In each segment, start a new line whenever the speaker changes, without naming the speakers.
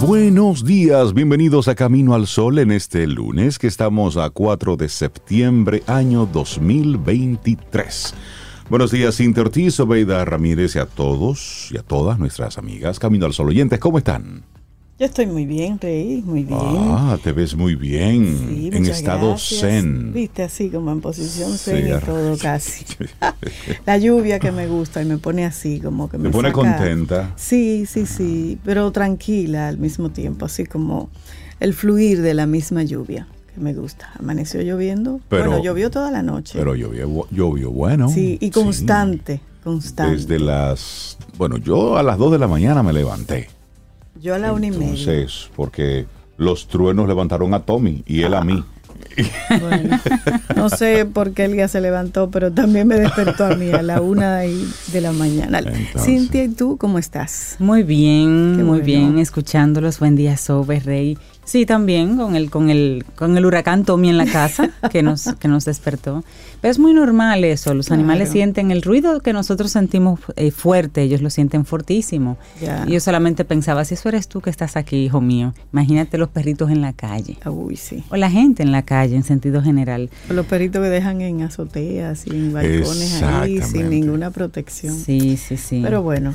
Buenos días, bienvenidos a Camino al Sol en este lunes que estamos a 4 de septiembre año 2023. Buenos días, Cintia Ortiz, Obeida Ramírez y a todos y a todas nuestras amigas Camino al Sol oyentes, ¿cómo están?
Yo estoy muy bien, Rey, muy bien.
Ah, te ves muy bien,
Sí,
en estado
gracias.
zen.
Viste, así como en posición
Sí,
zen y todo casi. La lluvia que me gusta y me pone así, como que me
Te pone
saca-
contenta.
Sí, sí, sí, pero tranquila al mismo tiempo, así como el fluir de la misma lluvia que me gusta. Amaneció lloviendo.
Pero-
bueno, llovió toda la noche.
Pero llovió, llovió bueno.
sí, y constante, constante.
Desde las, bueno, yo a las 2 de la mañana me levanté.
Yo a la una y media.
Entonces, porque los truenos levantaron a Tommy y él a mí.
Bueno, no sé por qué Elga se levantó, pero también me despertó a mí a la una y de la mañana.
Entonces.
Cintia, ¿y tú cómo estás?
Muy bien,
Qué
muy
bueno.
bien, escuchándolos. Buen día, Sobe, Rey. Sí, también con el, con el, con el huracán Tommy en la casa que nos, que nos despertó. Pero es muy normal eso. Los
Claro.
animales sienten el ruido que nosotros sentimos eh, fuerte, ellos lo sienten fortísimo. Y yo solamente pensaba, si eso eres tú que estás aquí, hijo mío, imagínate los perritos en la calle.
Uy, sí.
O la gente en la calle en sentido general.
O Los perritos que dejan en azoteas y en balcones ahí sin ninguna protección.
Sí, sí, sí.
Pero bueno,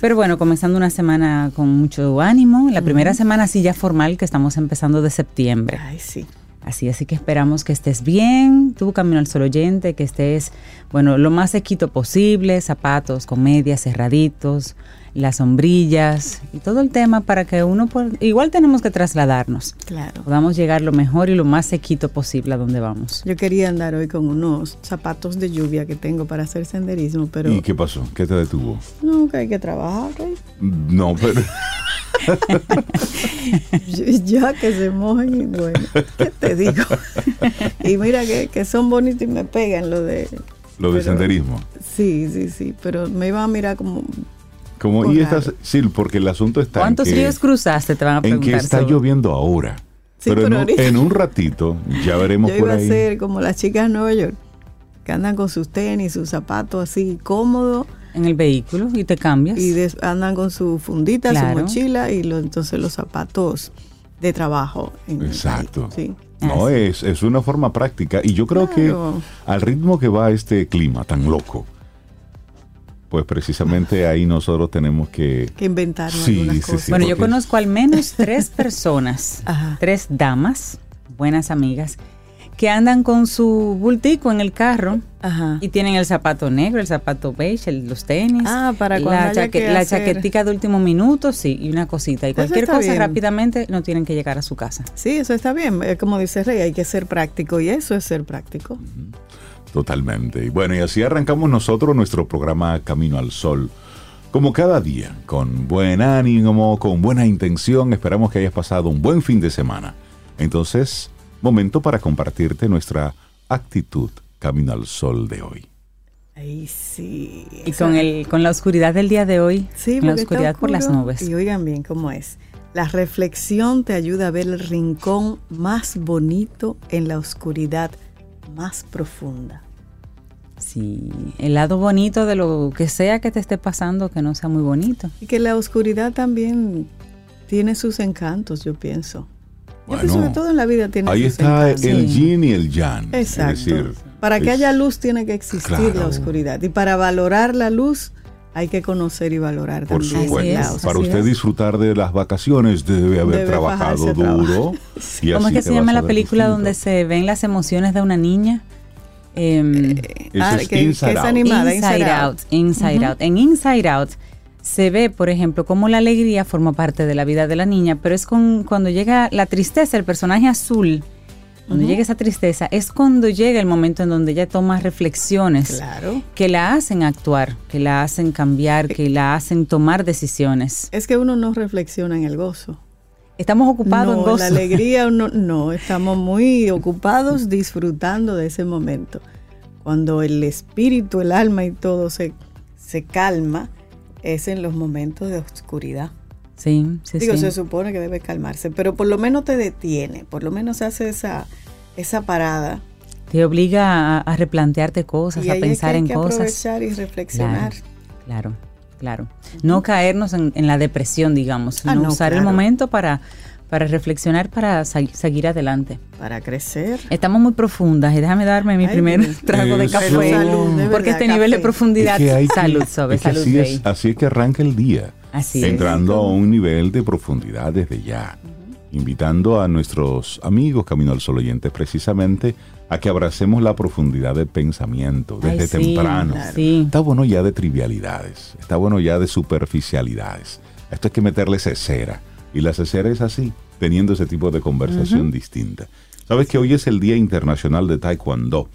Pero bueno, comenzando una semana con mucho ánimo. La primera semana así ya formal que estamos empezando de septiembre.
ay, sí.
Así, así que esperamos que estés bien, tú camino al sol oyente, que estés, bueno, lo más sequito posible, zapatos con medias cerraditos, las sombrillas y todo el tema para que uno, por- igual tenemos que trasladarnos,
Claro.
podamos llegar lo mejor y lo más sequito posible a donde vamos.
Yo quería andar hoy con unos zapatos de lluvia que tengo para hacer senderismo, pero
¿Y qué pasó? ¿Qué te detuvo?
no, que hay que trabajar, Rey.
No, pero
ya que se mojen y bueno, ¿qué te digo? y mira que, que son bonitos y me pegan lo de...
lo de senderismo.
Sí, sí, sí, pero me iban a mirar como...
Como,
Por
y estas, sí, porque el asunto está en
¿Cuántos
que,
ríos cruzaste? Te van a
en
preguntar.
que está
Sobe.
lloviendo ahora.
Sí,
pero en,
pero
un,
ahorita-
en un ratito ya veremos
Yo
por
iba a
ahí.
ser como las chicas de Nueva York, que andan con sus tenis, sus zapatos así cómodos
En el vehículo y te cambias.
y des- andan con su fundita,
Claro.
su mochila y lo- entonces los zapatos de trabajo. en-
Exacto.
Sí.
No, es, es una forma práctica. Y yo creo
Claro.
que al ritmo que va este clima tan loco, pues precisamente ahí nosotros tenemos que...
Que inventarnos
Sí,
algunas
sí,
cosas.
sí.
bueno, yo conozco al menos tres personas,
Ajá.
tres damas, buenas amigas, que andan con su bultico en el carro
Ajá.
y tienen el zapato negro, el zapato beige, el- los tenis.
Ah, para
la,
haya que
la
hacer-
chaquetica de último minuto, sí, y una cosita. Y
Eso
cualquier cosa
bien.
rápidamente no tienen que llegar a su casa.
Sí, eso está bien. Eh, Como dice Rey, hay que ser práctico y eso es ser práctico.
Totalmente. Y bueno, y así arrancamos nosotros nuestro programa Camino al Sol. Como cada día, con buen ánimo, con buena intención, esperamos que hayas pasado un buen fin de semana. Entonces, momento para compartirte nuestra actitud Camino al Sol de hoy.
Ay, sí.
Y con, el, con la oscuridad del día de hoy,
Sí,
con la oscuridad por las nubes.
Y oigan bien cómo es. La reflexión te ayuda a ver el rincón más bonito en la oscuridad más profunda.
Sí, el lado bonito de lo que sea que te esté pasando, que no sea muy bonito.
Y que la oscuridad también tiene sus encantos, yo pienso. Yo
Bueno,
pienso que todo en la vida tiene
Ahí
sus
está
encantos.
el
Sí.
yin y el yang.
Exacto.
Es decir,
para que
es-
haya luz tiene que existir
Claro.
la oscuridad. Y para valorar la luz hay que conocer y valorar
Por
también
supuesto.
la
es,
oscuridad.
Para
así
usted
es.
disfrutar de las vacaciones debe haber
Debe
trabajado duro. y
¿Cómo es que se llama la película
distinto.
donde se ven las emociones de una niña? Em,
Ese
Ah,
es
que- que
Inside
es
Out.
animada,
Inside,
Inside
Out.
Out.
Inside Out. En Inside Out se ve, por ejemplo, cómo la alegría forma parte de la vida de la niña, pero es con, cuando llega la tristeza, el personaje azul, cuando llega esa tristeza, es cuando llega el momento en donde ella toma reflexiones
Claro.
que la hacen actuar, que la hacen cambiar, que la hacen tomar decisiones.
Es que uno no reflexiona en el gozo.
Estamos ocupados en
No,
gozo.
la alegría no, no, estamos muy ocupados disfrutando de ese momento. Cuando el espíritu, el alma y todo se, se calma, es en los momentos de oscuridad.
Sí, sí,
Digo,
sí.
se supone que debe calmarse, pero por lo menos te detiene, por lo menos hace esa, esa parada.
Te obliga a, a replantearte cosas,
y
a
ahí es que
pensar
hay
en
que
cosas.
aprovechar y reflexionar.
Claro, claro. No caernos en, en la depresión, digamos,
Ah,
sino
no,
usar el
claro.
momento para, para reflexionar, para seguir adelante.
Para crecer.
Estamos muy profundas y déjame darme mi
Ay,
primer
Dios.
trago de café.
Salud, de
porque
verdad,
este nivel de
café.
profundidad,
Es que hay
salud,
es que
salud,
así, es, así es que arranca el día.
Así es.
entrando a un nivel de profundidad desde ya, invitando a nuestros amigos Camino al Sol oyentes precisamente a que abracemos la profundidad del pensamiento
Ay,
desde
sí,
temprano.
Sí.
Está bueno ya de trivialidades, está bueno ya de superficialidades. Esto hay que meterle cera. Y la cesera es así, teniendo ese tipo de conversación distinta. Sabes que hoy es el Día Internacional de Taekwondo.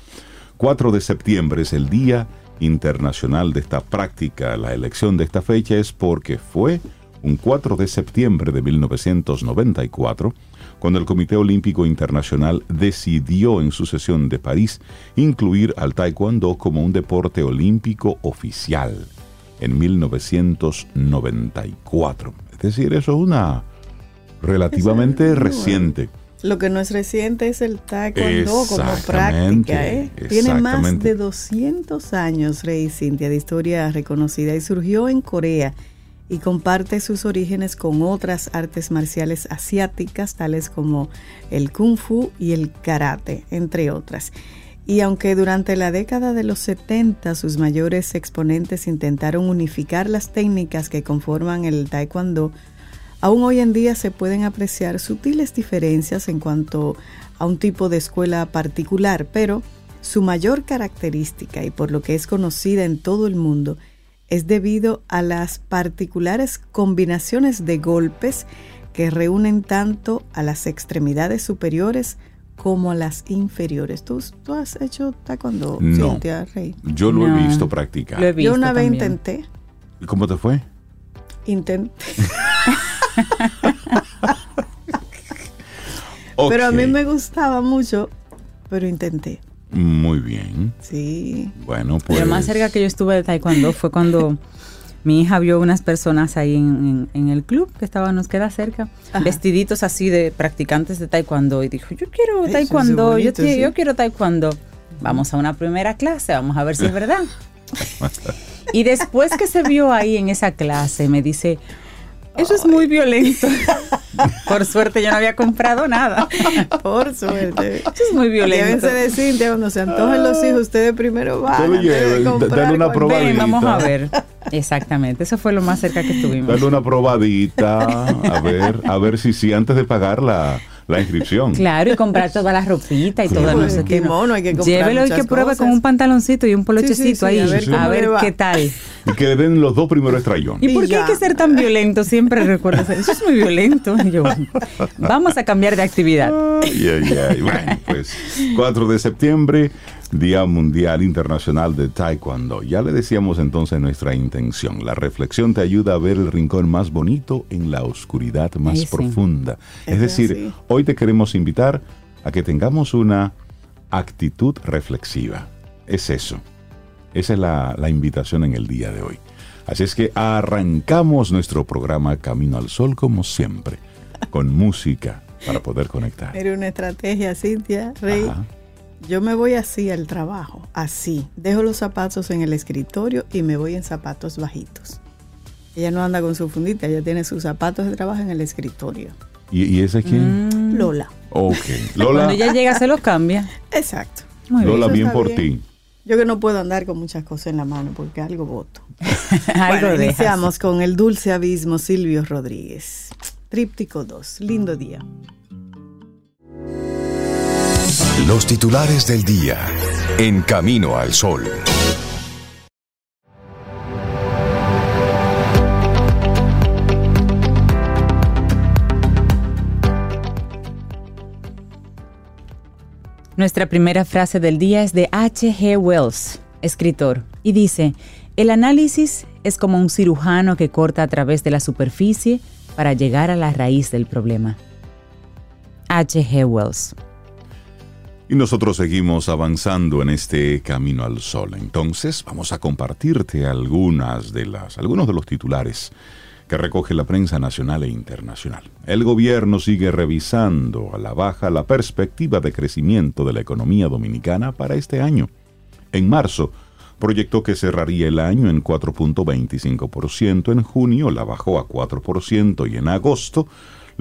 4 de septiembre es el Día Internacional de esta práctica. La elección de esta fecha es porque fue un 4 de septiembre de 1994 cuando el Comité Olímpico Internacional decidió en su sesión de París incluir al Taekwondo como un deporte olímpico oficial en 1994. Es decir, eso es una relativamente
es
reciente.
Lo que no es reciente es el taekwondo como práctica. ¿eh? Tiene más de 200 años, Rey Cintia, de historia reconocida y surgió en Corea y comparte sus orígenes con otras artes marciales asiáticas, tales como el kung fu y el karate, entre otras. Y aunque durante la década de los 70 sus mayores exponentes intentaron unificar las técnicas que conforman el taekwondo, Aún hoy en día se pueden apreciar sutiles diferencias en cuanto a un tipo de escuela particular, pero su mayor característica y por lo que es conocida en todo el mundo es debido a las particulares combinaciones de golpes que reúnen tanto a las extremidades superiores como a las inferiores. ¿Tú, tú has hecho taekwondo,
No.
Cintia Rey?
Yo lo
No.
he visto practicar.
Lo he visto
Yo una vez
también.
intenté,
¿Y cómo te fue?
intenté, pero a mí me gustaba mucho, pero intenté.
Muy bien.
Sí.
Bueno, pues...
Lo más cerca que yo estuve de taekwondo fue cuando mi hija vio unas personas ahí en, en- en el club que estaba, nos queda cerca,
Ajá.
vestiditos así de practicantes de taekwondo y dijo, yo quiero
es
taekwondo, yo,
sí.
yo quiero taekwondo. Vamos a una primera clase, vamos a ver si es verdad. y después que se vio ahí en esa clase, me dice, eso es muy violento. Por suerte yo no había comprado nada.
Por suerte.
Eso es muy violento.
Llévense de Cintia cuando se antojen los hijos, ustedes primero van.
Dale una probadita.
Ven, vamos a ver. Exactamente, eso fue lo más cerca que estuvimos.
Dale una probadita, a ver, a ver si sí, antes de pagar la, inscripción.
Claro, y comprar toda la ropita y
Sí,
todo, no sé qué.
kimono, hay que comprar
Llévelo y que pruebe
cosas.
con un pantaloncito y un polochecito
Sí, sí, sí,
ahí,
a
ver
a ver, qué tal.
Y que le den los dos primeros estrellones.
¿Y por qué hay que ser tan violento? Siempre recuerdo eso. Es muy violento. Y yo, vamos a cambiar de actividad.
Ay, ay, ay. Bueno, pues 4 de septiembre, Día Mundial Internacional de Taekwondo. Ya le decíamos entonces nuestra intención. La reflexión te ayuda a ver el rincón más bonito en la oscuridad más
sí.
profunda. Es
Es
decir,
así.
hoy te queremos invitar a que tengamos una actitud reflexiva. Es eso. Esa es la, la invitación en el día de hoy. Así es que arrancamos nuestro programa Camino al Sol como siempre, con música para poder conectar.
Mire una estrategia, Cintia, Rey.
Ajá.
Yo me voy así al trabajo, así. Dejo los zapatos en el escritorio y me voy en zapatos bajitos. Ella no anda con su fundita, ella tiene sus zapatos de trabajo en el escritorio.
¿Y, y ese quién?
Mm.
Lola.
Ok. Lola,
Cuando ella llega se los cambia.
Exacto.
Muy bien.
Lola, bien por ti.
Yo que no puedo andar con muchas cosas en la mano porque algo voto.
Algo
bueno,
dejas.
iniciamos con el dulce abismo Silvio Rodríguez. Tríptico 2. Lindo día.
Los titulares del día. En Camino al Sol.
Nuestra primera frase del día es de H.G. Wells, escritor, y dice, el análisis es como un cirujano que corta a través de la superficie para llegar a la raíz del problema. H. G. Wells.
Y nosotros seguimos avanzando en este camino al sol. Entonces, vamos a compartirte algunas de las, algunos de los titulares que recoge la prensa nacional e internacional. El gobierno sigue revisando a la baja la perspectiva de crecimiento de la economía dominicana para este año. En marzo, proyectó que cerraría el año en 4.25%, en junio la bajó a 4% y en agosto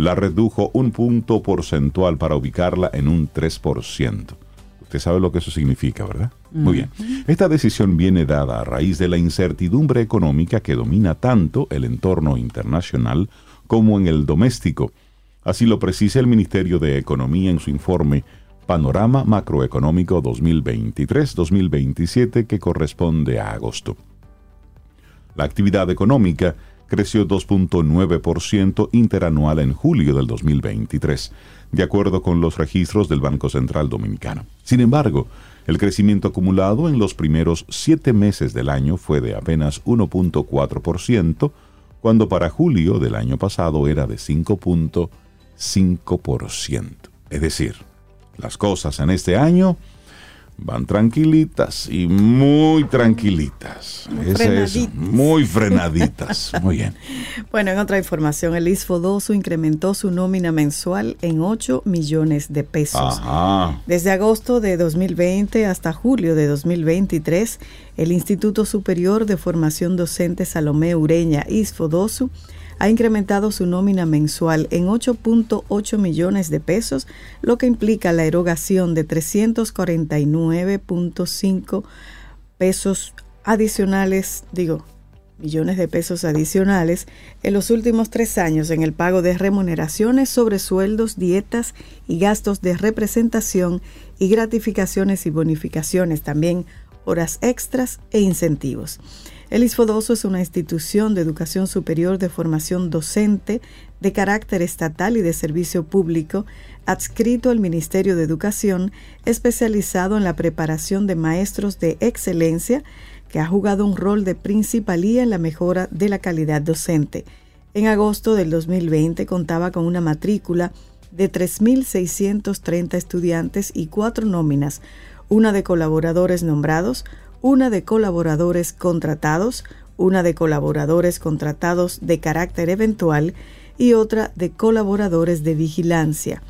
la redujo un punto porcentual para ubicarla en un 3%. Usted sabe lo que eso significa, ¿verdad? Muy bien. Esta decisión viene dada a raíz de la incertidumbre económica que domina tanto el entorno internacional como en el doméstico. Así lo precisa el Ministerio de Economía en su informe Panorama Macroeconómico 2023-2027 que corresponde a agosto. La actividad económica creció 2.9% interanual en julio del 2023, de acuerdo con los registros del Banco Central Dominicano. Sin embargo, el crecimiento acumulado en los primeros siete meses del año fue de apenas 1.4%, cuando para julio del año pasado era de 5.5%. Es decir, las cosas en este año van tranquilitas y muy tranquilitas. Es muy frenaditas. Muy bien.
bueno, en otra información, el ISFODOSO incrementó su nómina mensual en 8 millones de pesos. Desde agosto de 2020 hasta julio de 2023, el Instituto Superior de Formación Docente Salomé Ureña, ISFODOSO, ha incrementado su nómina mensual en 8.8 millones de pesos, lo que implica la erogación de 349.5 pesos adicionales, digo, millones de pesos adicionales en los últimos tres años en el pago de remuneraciones sobre sueldos, dietas y gastos de representación y gratificaciones y bonificaciones, también horas extras e incentivos. El ISFODOSO es una institución de educación superior de formación docente de carácter estatal y de servicio público, adscrito al Ministerio de Educación, especializado en la preparación de maestros de excelencia, que ha jugado un rol de principalía en la mejora de la calidad docente. En agosto del 2020 contaba con una matrícula de 3.630 estudiantes y cuatro nóminas, una de colaboradores nombrados, una de colaboradores contratados, una de colaboradores contratados de carácter eventual y otra de colaboradores de vigilancia.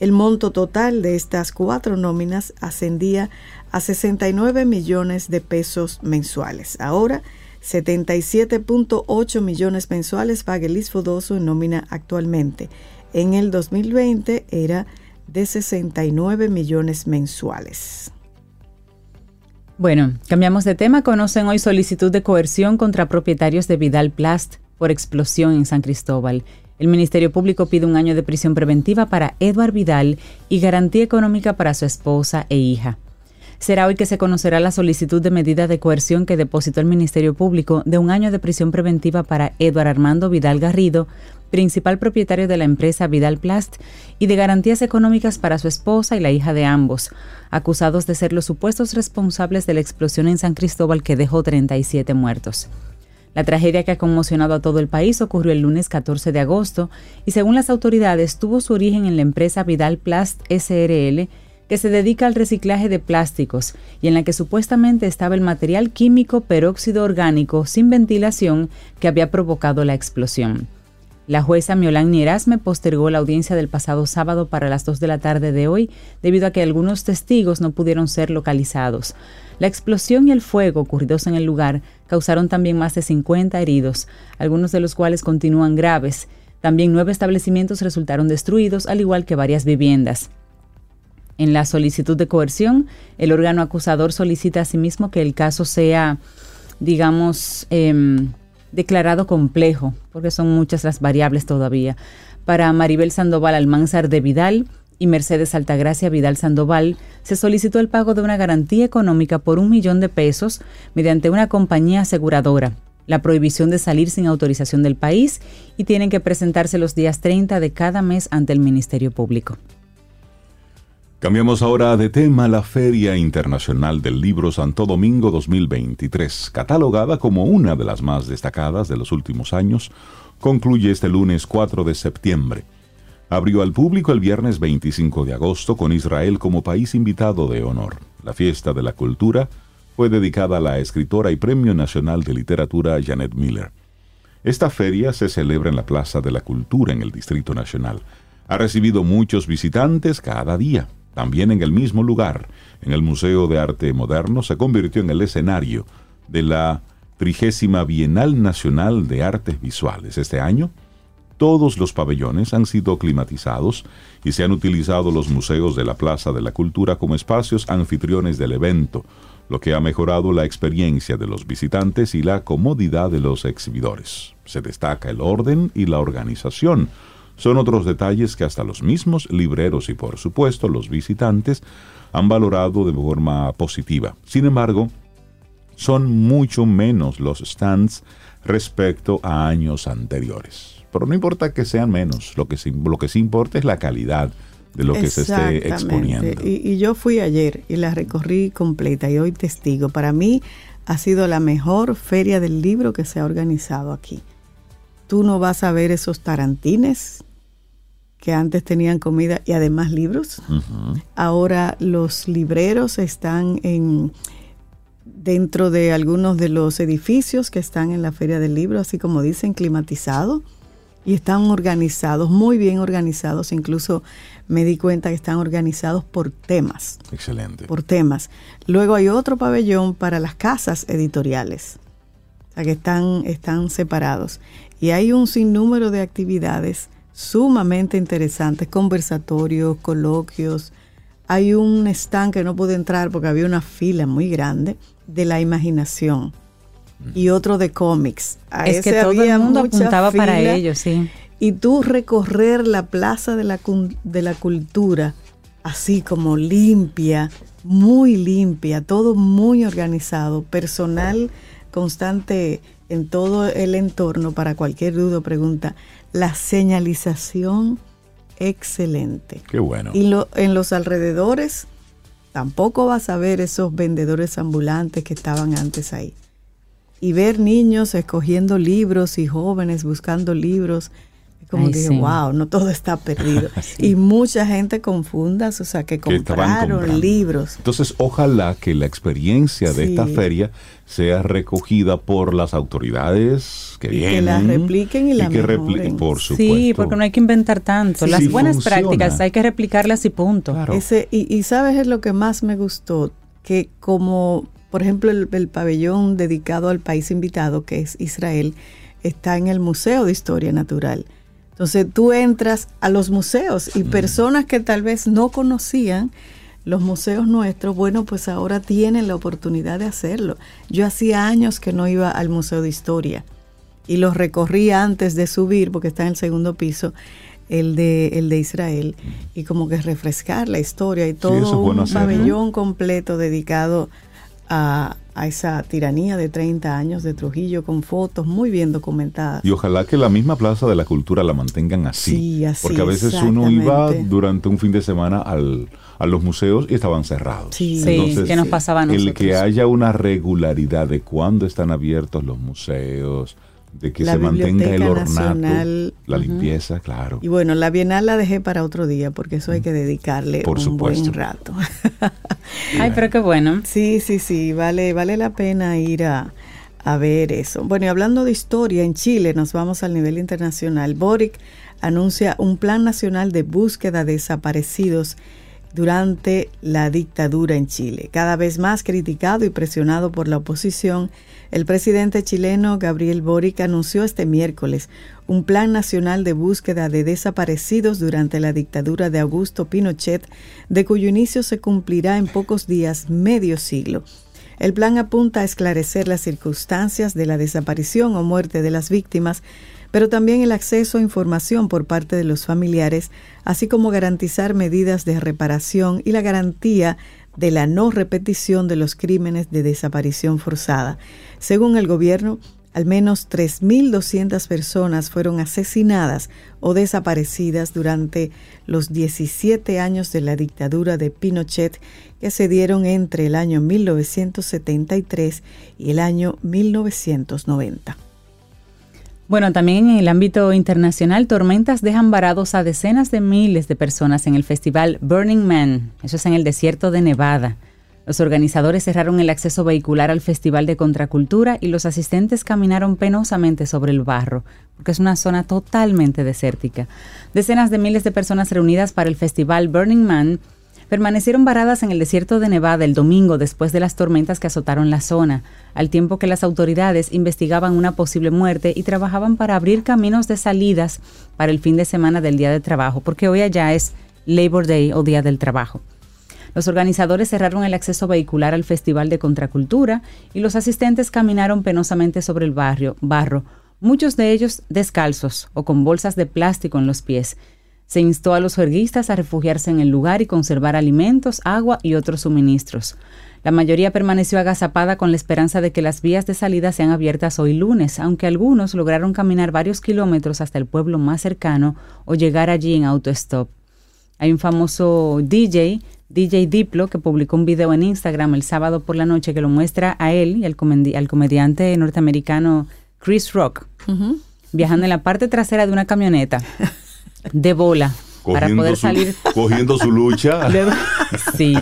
El monto total de estas cuatro nóminas ascendía a 69 millones de pesos mensuales. Ahora, 77.8 millones mensuales paga el ISFODOSO en nómina actualmente. En el 2020 era de 69 millones mensuales.
Bueno, cambiamos de tema. Conocen hoy solicitud de coerción contra propietarios de Vidal Plast por explosión en San Cristóbal. El Ministerio Público pide un año de prisión preventiva para Eduard Vidal y garantía económica para su esposa e hija. Será hoy que se conocerá la solicitud de medida de coerción que depositó el Ministerio Público de un año de prisión preventiva para Eduard Armando Vidal Garrido principal propietario de la empresa Vidal Plast, y de garantías económicas para su esposa y la hija de ambos, acusados de ser los supuestos responsables de la explosión en San Cristóbal que dejó 37 muertos. La tragedia que ha conmocionado a todo el país ocurrió el lunes 14 de agosto y según las autoridades tuvo su origen en la empresa Vidal Plast SRL, que se dedica al reciclaje de plásticos y en la que supuestamente estaba el material químico peróxido orgánico sin ventilación que había provocado la explosión. La jueza Miolán Nierasme postergó la audiencia del pasado sábado para las 2 de la tarde de hoy debido a que algunos testigos no pudieron ser localizados. La explosión y el fuego ocurridos en el lugar causaron también más de 50 heridos, algunos de los cuales continúan graves. También nueve establecimientos resultaron destruidos, al igual que varias viviendas. En la solicitud de coerción, el órgano acusador solicita asimismo que el caso sea, digamos, em, declarado complejo, porque son muchas las variables todavía. Para Maribel Sandoval Almanzar de Vidal y Mercedes Altagracia Vidal Sandoval, se solicitó el pago de una garantía económica por un millón de pesos mediante una compañía aseguradora, la prohibición de salir sin autorización del país y tienen que presentarse los días 30 de cada mes ante el Ministerio Público.
Cambiamos ahora de tema la Feria Internacional del Libro Santo Domingo 2023, catalogada como una de las más destacadas de los últimos años concluye este lunes 4 de septiembre. Abrió al público el viernes 25 de agosto con Israel como país invitado de honor. La fiesta de la cultura fue dedicada a la escritora y Premio Nacional de Literatura Janet Miller. Esta feria se celebra en la Plaza de la Cultura en el Distrito Nacional. Ha recibido muchos visitantes cada día. También en el mismo lugar, en el Museo de Arte Moderno, se convirtió en el escenario de la trigésima Bienal Nacional de Artes Visuales. Este año, todos los pabellones han sido climatizados y se han utilizado los museos de la Plaza de la Cultura como espacios anfitriones del evento, lo que ha mejorado la experiencia de los visitantes y la comodidad de los exhibidores. Se destaca el orden y la organización. Son otros detalles que hasta los mismos libreros y por supuesto los visitantes han valorado de forma positiva. Sin embargo, son mucho menos los stands respecto a años anteriores. Pero no importa que sean menos, lo que, sí, lo que sí importa es la calidad de lo que se esté exponiendo.
Y, y, yo fui ayer y la recorrí completa y hoy testigo. Para mí ha sido la mejor feria del libro que se ha organizado aquí. Tú no vas a ver esos tarantines que antes tenían comida y además libros. Uh -huh. Ahora los libreros están en dentro de algunos de los edificios que están en la Feria del Libro, así como dicen, climatizados y están organizados, muy bien organizados. Incluso me di cuenta que están organizados por temas.
Excelente.
Por temas. Luego hay otro pabellón para las casas editoriales, o sea que están, están separados. Y hay un sinnúmero de actividades sumamente interesantes, conversatorios, coloquios. Hay un stand que no pude entrar porque había una fila muy grande de la imaginación y otro de cómics.
A es que todo el mundo apuntaba fila, para ello, sí.
Y tú recorrer la plaza de la, de la cultura así como limpia, muy limpia, todo muy organizado, personal constante en todo el entorno para cualquier duda o pregunta. La señalización excelente.
Qué bueno.
Y lo, en los alrededores tampoco vas a ver esos vendedores ambulantes que estaban antes ahí y ver niños escogiendo libros y jóvenes buscando libros. Como Ay, sí. wow, no todo está perdido. sí. Y mucha gente confunda, o sea, que compraron libros.
Entonces, ojalá que la experiencia de sí. esta feria sea recogida por las autoridades que
y
vienen.
Que la repliquen y la
y que
mejoren.
por supuesto.
Sí, porque no hay que inventar tanto. Las buenas funciona. prácticas hay que replicarlas y punto.
Claro. Ese, y, y sabes es lo que más me gustó, que como por ejemplo, el, el, pabellón dedicado al país invitado, que es Israel, está en el Museo de Historia Natural. Entonces tú entras a los museos y mm. personas que tal vez no conocían los museos nuestros, bueno, pues ahora tienen la oportunidad de hacerlo. Yo hacía años que no iba al Museo de Historia y los recorrí antes de subir, porque está en el segundo piso, el de, el de Israel, y como que refrescar la historia y todo
sí, bueno
un pabellón completo dedicado a, a, esa tiranía de 30 años de Trujillo con fotos muy bien documentadas.
Y ojalá que la misma Plaza de la Cultura la mantengan así.
Sí, así
porque a veces uno iba durante un fin de semana al, a los museos y estaban cerrados.
Sí, Entonces, que nos pasaba a nosotros.
El que haya una regularidad de cuándo están abiertos los museos, de que
la
se mantenga el ornato,
Nacional,
la limpieza, uh -huh. claro.
Y bueno, la Bienal la dejé para otro día porque eso hay que dedicarle
Por
un
supuesto.
buen rato.
Ay, pero qué bueno.
Sí, sí, sí, vale, vale la pena ir a, a ver eso. Bueno, y hablando de historia, en Chile nos vamos al nivel internacional. Boric anuncia un plan nacional de búsqueda de desaparecidos durante la dictadura en Chile. Cada vez más criticado y presionado por la oposición, el presidente chileno Gabriel Boric anunció este miércoles un plan nacional de búsqueda de desaparecidos durante la dictadura de Augusto Pinochet, de cuyo inicio se cumplirá en pocos días medio siglo. El plan apunta a esclarecer las circunstancias de la desaparición o muerte de las víctimas, pero también el acceso a información por parte de los familiares, así como garantizar medidas de reparación y la garantía de la no repetición de los crímenes de desaparición forzada. Según el gobierno, al menos 3.200 personas fueron asesinadas o desaparecidas durante los 17 años de la dictadura de Pinochet que se dieron entre el año 1973 y el año 1990.
Bueno, también en el ámbito internacional, tormentas dejan varados a decenas de miles de personas en el festival Burning Man. Eso es en el desierto de Nevada. Los organizadores cerraron el acceso vehicular al Festival de Contracultura y los asistentes caminaron penosamente sobre el barro, porque es una zona totalmente desértica. Decenas de miles de personas reunidas para el Festival Burning Man permanecieron varadas en el desierto de Nevada el domingo después de las tormentas que azotaron la zona, al tiempo que las autoridades investigaban una posible muerte y trabajaban para abrir caminos de salidas para el fin de semana del Día de Trabajo, porque hoy allá es Labor Day o Día del Trabajo. Los organizadores cerraron el acceso vehicular al Festival de Contracultura y los asistentes caminaron penosamente sobre el barrio, barro, muchos de ellos descalzos o con bolsas de plástico en los pies. Se instó a los juerguistas a refugiarse en el lugar y conservar alimentos, agua y otros suministros. La mayoría permaneció agazapada con la esperanza de que las vías de salida sean abiertas hoy lunes, aunque algunos lograron caminar varios kilómetros hasta el pueblo más cercano o llegar allí en autostop. Hay un famoso DJ DJ Diplo, que publicó un video en Instagram el sábado por la noche que lo muestra a él y al, comediante norteamericano Chris Rock, viajando en la parte trasera de una camioneta de bola para poder salir.
Cogiendo su lucha.
sí,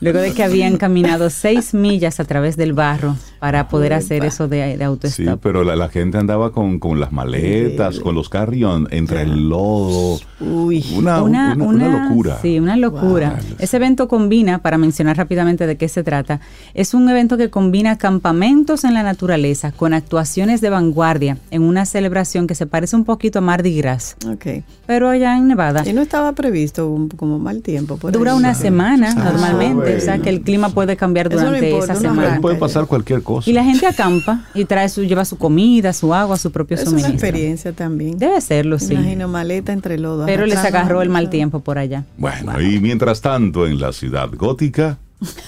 luego de que habían caminado seis millas a través del barro para poder hacer eso de, de autostop.
Sí, pero la, gente andaba con, las maletas, con los carrión, entre el lodo.
Uy, una, una, locura. Sí, una locura. Ese evento combina, para mencionar rápidamente de qué se trata, es un evento que combina campamentos en la naturaleza con actuaciones de vanguardia en una celebración que se parece un poquito a Mardi Gras.
Ok.
Pero allá en Nevada.
Y no estaba previsto como mal tiempo.
Dura una semana ah, normalmente, o sea que el clima puede cambiar durante esa semana.
Puede pasar cualquier cosa.
Y la gente acampa y trae su, lleva su comida, su agua, su propio
es
suministro.
Es una experiencia también.
Debe serlo, sí.
Imagino maleta entre lodo.
Pero les agarró el mal tiempo por allá.
Bueno, y mientras tanto, en la ciudad gótica,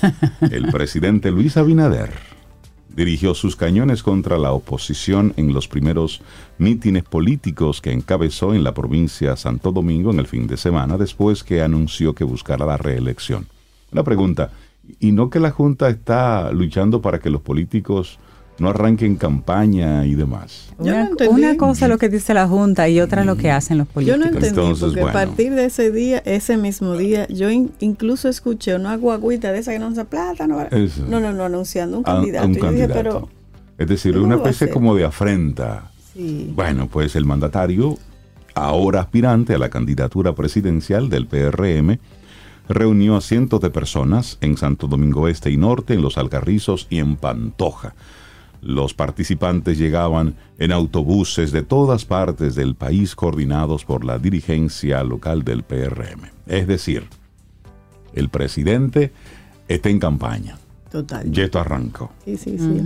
el presidente Luis Abinader dirigió sus cañones contra la oposición en los primeros mítines políticos que encabezó en la provincia Santo Domingo en el fin de semana después que anunció que buscara la reelección. La pregunta, y no que la Junta está luchando para que los políticos no arranquen campaña y demás.
Una, cosa es lo que dice la Junta y otra lo que mm. hacen los políticos.
Yo no entendí, porque a partir de ese día, ese mismo día, yo incluso escuché una guaguita de esa que no se plata, no, no, no, anunciando un candidato.
es decir, una especie como de afrenta. Bueno, pues el mandatario, ahora aspirante a la candidatura presidencial del PRM, reunió a cientos de personas en Santo Domingo Este y Norte, en Los Alcarrizos y en Pantoja. Los participantes llegaban en autobuses de todas partes del país coordinados por la dirigencia local del PRM. Es decir, el presidente está en campaña.
Total.
Y esto arrancó.
Sí, sí, sí.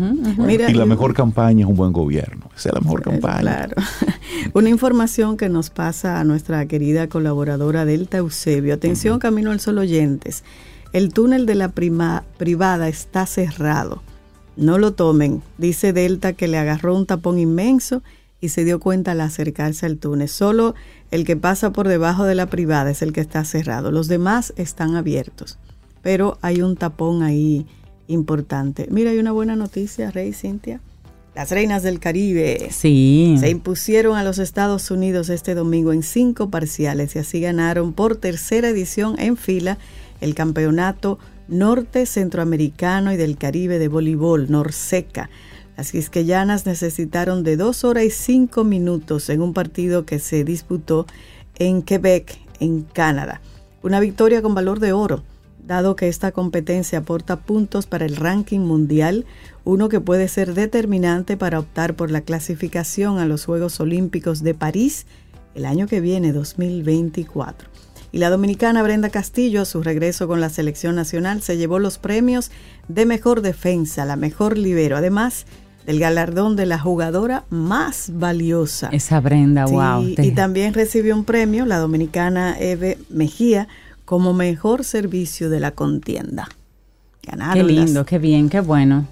y la mejor campaña es un buen gobierno. Esa es la mejor campaña.
Claro. Una información que nos pasa a nuestra querida colaboradora Delta Eusebio. Atención, Camino al Sol oyentes. El túnel de la prima, privada está cerrado. No lo tomen. Dice Delta que le agarró un tapón inmenso y se dio cuenta al acercarse al túnel. Solo el que pasa por debajo de la privada es el que está cerrado. Los demás están abiertos. Pero hay un tapón ahí importante. Mira, hay una buena noticia, Rey Cintia. Las reinas del Caribe
sí.
se impusieron a los Estados Unidos este domingo en cinco parciales y así ganaron por tercera edición en fila el campeonato norte centroamericano y del Caribe de voleibol, Norseca. Las quisqueyanas necesitaron de dos horas y cinco minutos en un partido que se disputó en Quebec, en Canadá. Una victoria con valor de oro dado que esta competencia aporta puntos para el ranking mundial, uno que puede ser determinante para optar por la clasificación a los Juegos Olímpicos de París el año que viene, 2024. Y la dominicana Brenda Castillo, a su regreso con la selección nacional, se llevó los premios de mejor defensa, la mejor libero, además del galardón de la jugadora más valiosa.
Esa Brenda, wow.
Y también recibió un premio la dominicana Eve Mejía como mejor servicio de la contienda. Ganaron.
Qué lindo, qué bien, qué bueno.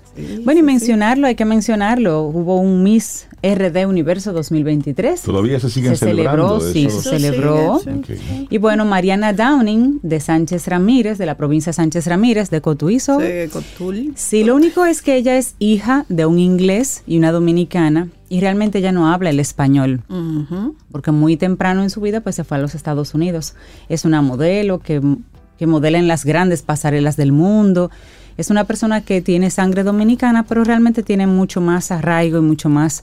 bueno, y mencionarlo, hay que mencionarlo. Hubo un Miss RD Universo 2023.
Todavía se siguen
se
celebrando.
Celebró, sí, se celebró. Y bueno, Mariana Downing de Sánchez Ramírez, de la provincia Sánchez Ramírez, de Cotuizo.
Sí, Cotul.
Sí, lo único es que ella es hija de un inglés y una dominicana y realmente ella no habla el español, porque muy temprano en su vida pues se fue a los Estados Unidos. Es una modelo que, que modela en las grandes pasarelas del mundo. Es una persona que tiene sangre dominicana, pero realmente tiene mucho más arraigo y mucho más,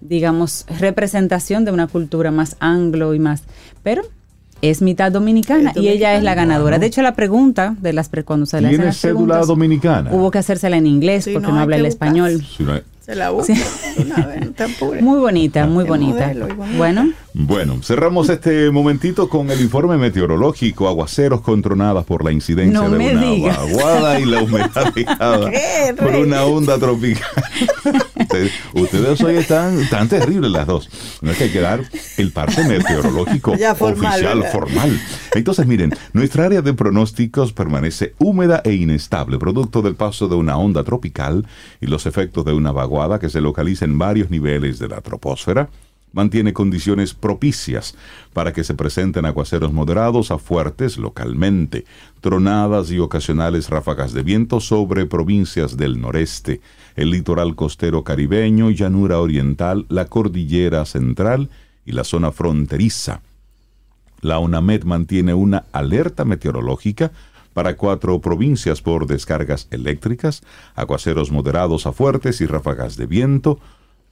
digamos, representación de una cultura más anglo y más. Pero es mitad dominicana, y ella es la ganadora. De hecho, la pregunta de las pre, cuando se le
¿Tiene cédula dominicana?
Hubo que hacérsela en inglés porque no, habla el español.
Se la busca una vez,
Muy bonita, muy bonita. Bueno.
Bueno, cerramos este momentito con el informe meteorológico, aguaceros controladas por la incidencia de una vaguada y la humedad dejada por una onda tropical. ustedes, hoy están tan terribles las dos. No es que hay que dar el parte meteorológico oficial, formal. Entonces, miren, nuestra área de pronósticos permanece húmeda e inestable, producto del paso de una onda tropical y los efectos de una vaguada que se localiza en varios niveles de la troposfera mantiene condiciones propicias para que se presenten aguaceros moderados a fuertes localmente, tronadas y ocasionales ráfagas de viento sobre provincias del noreste, el litoral costero caribeño, llanura oriental, la cordillera central y la zona fronteriza. La UNAMED mantiene una alerta meteorológica para cuatro provincias por descargas eléctricas, aguaceros moderados a fuertes y ráfagas de viento,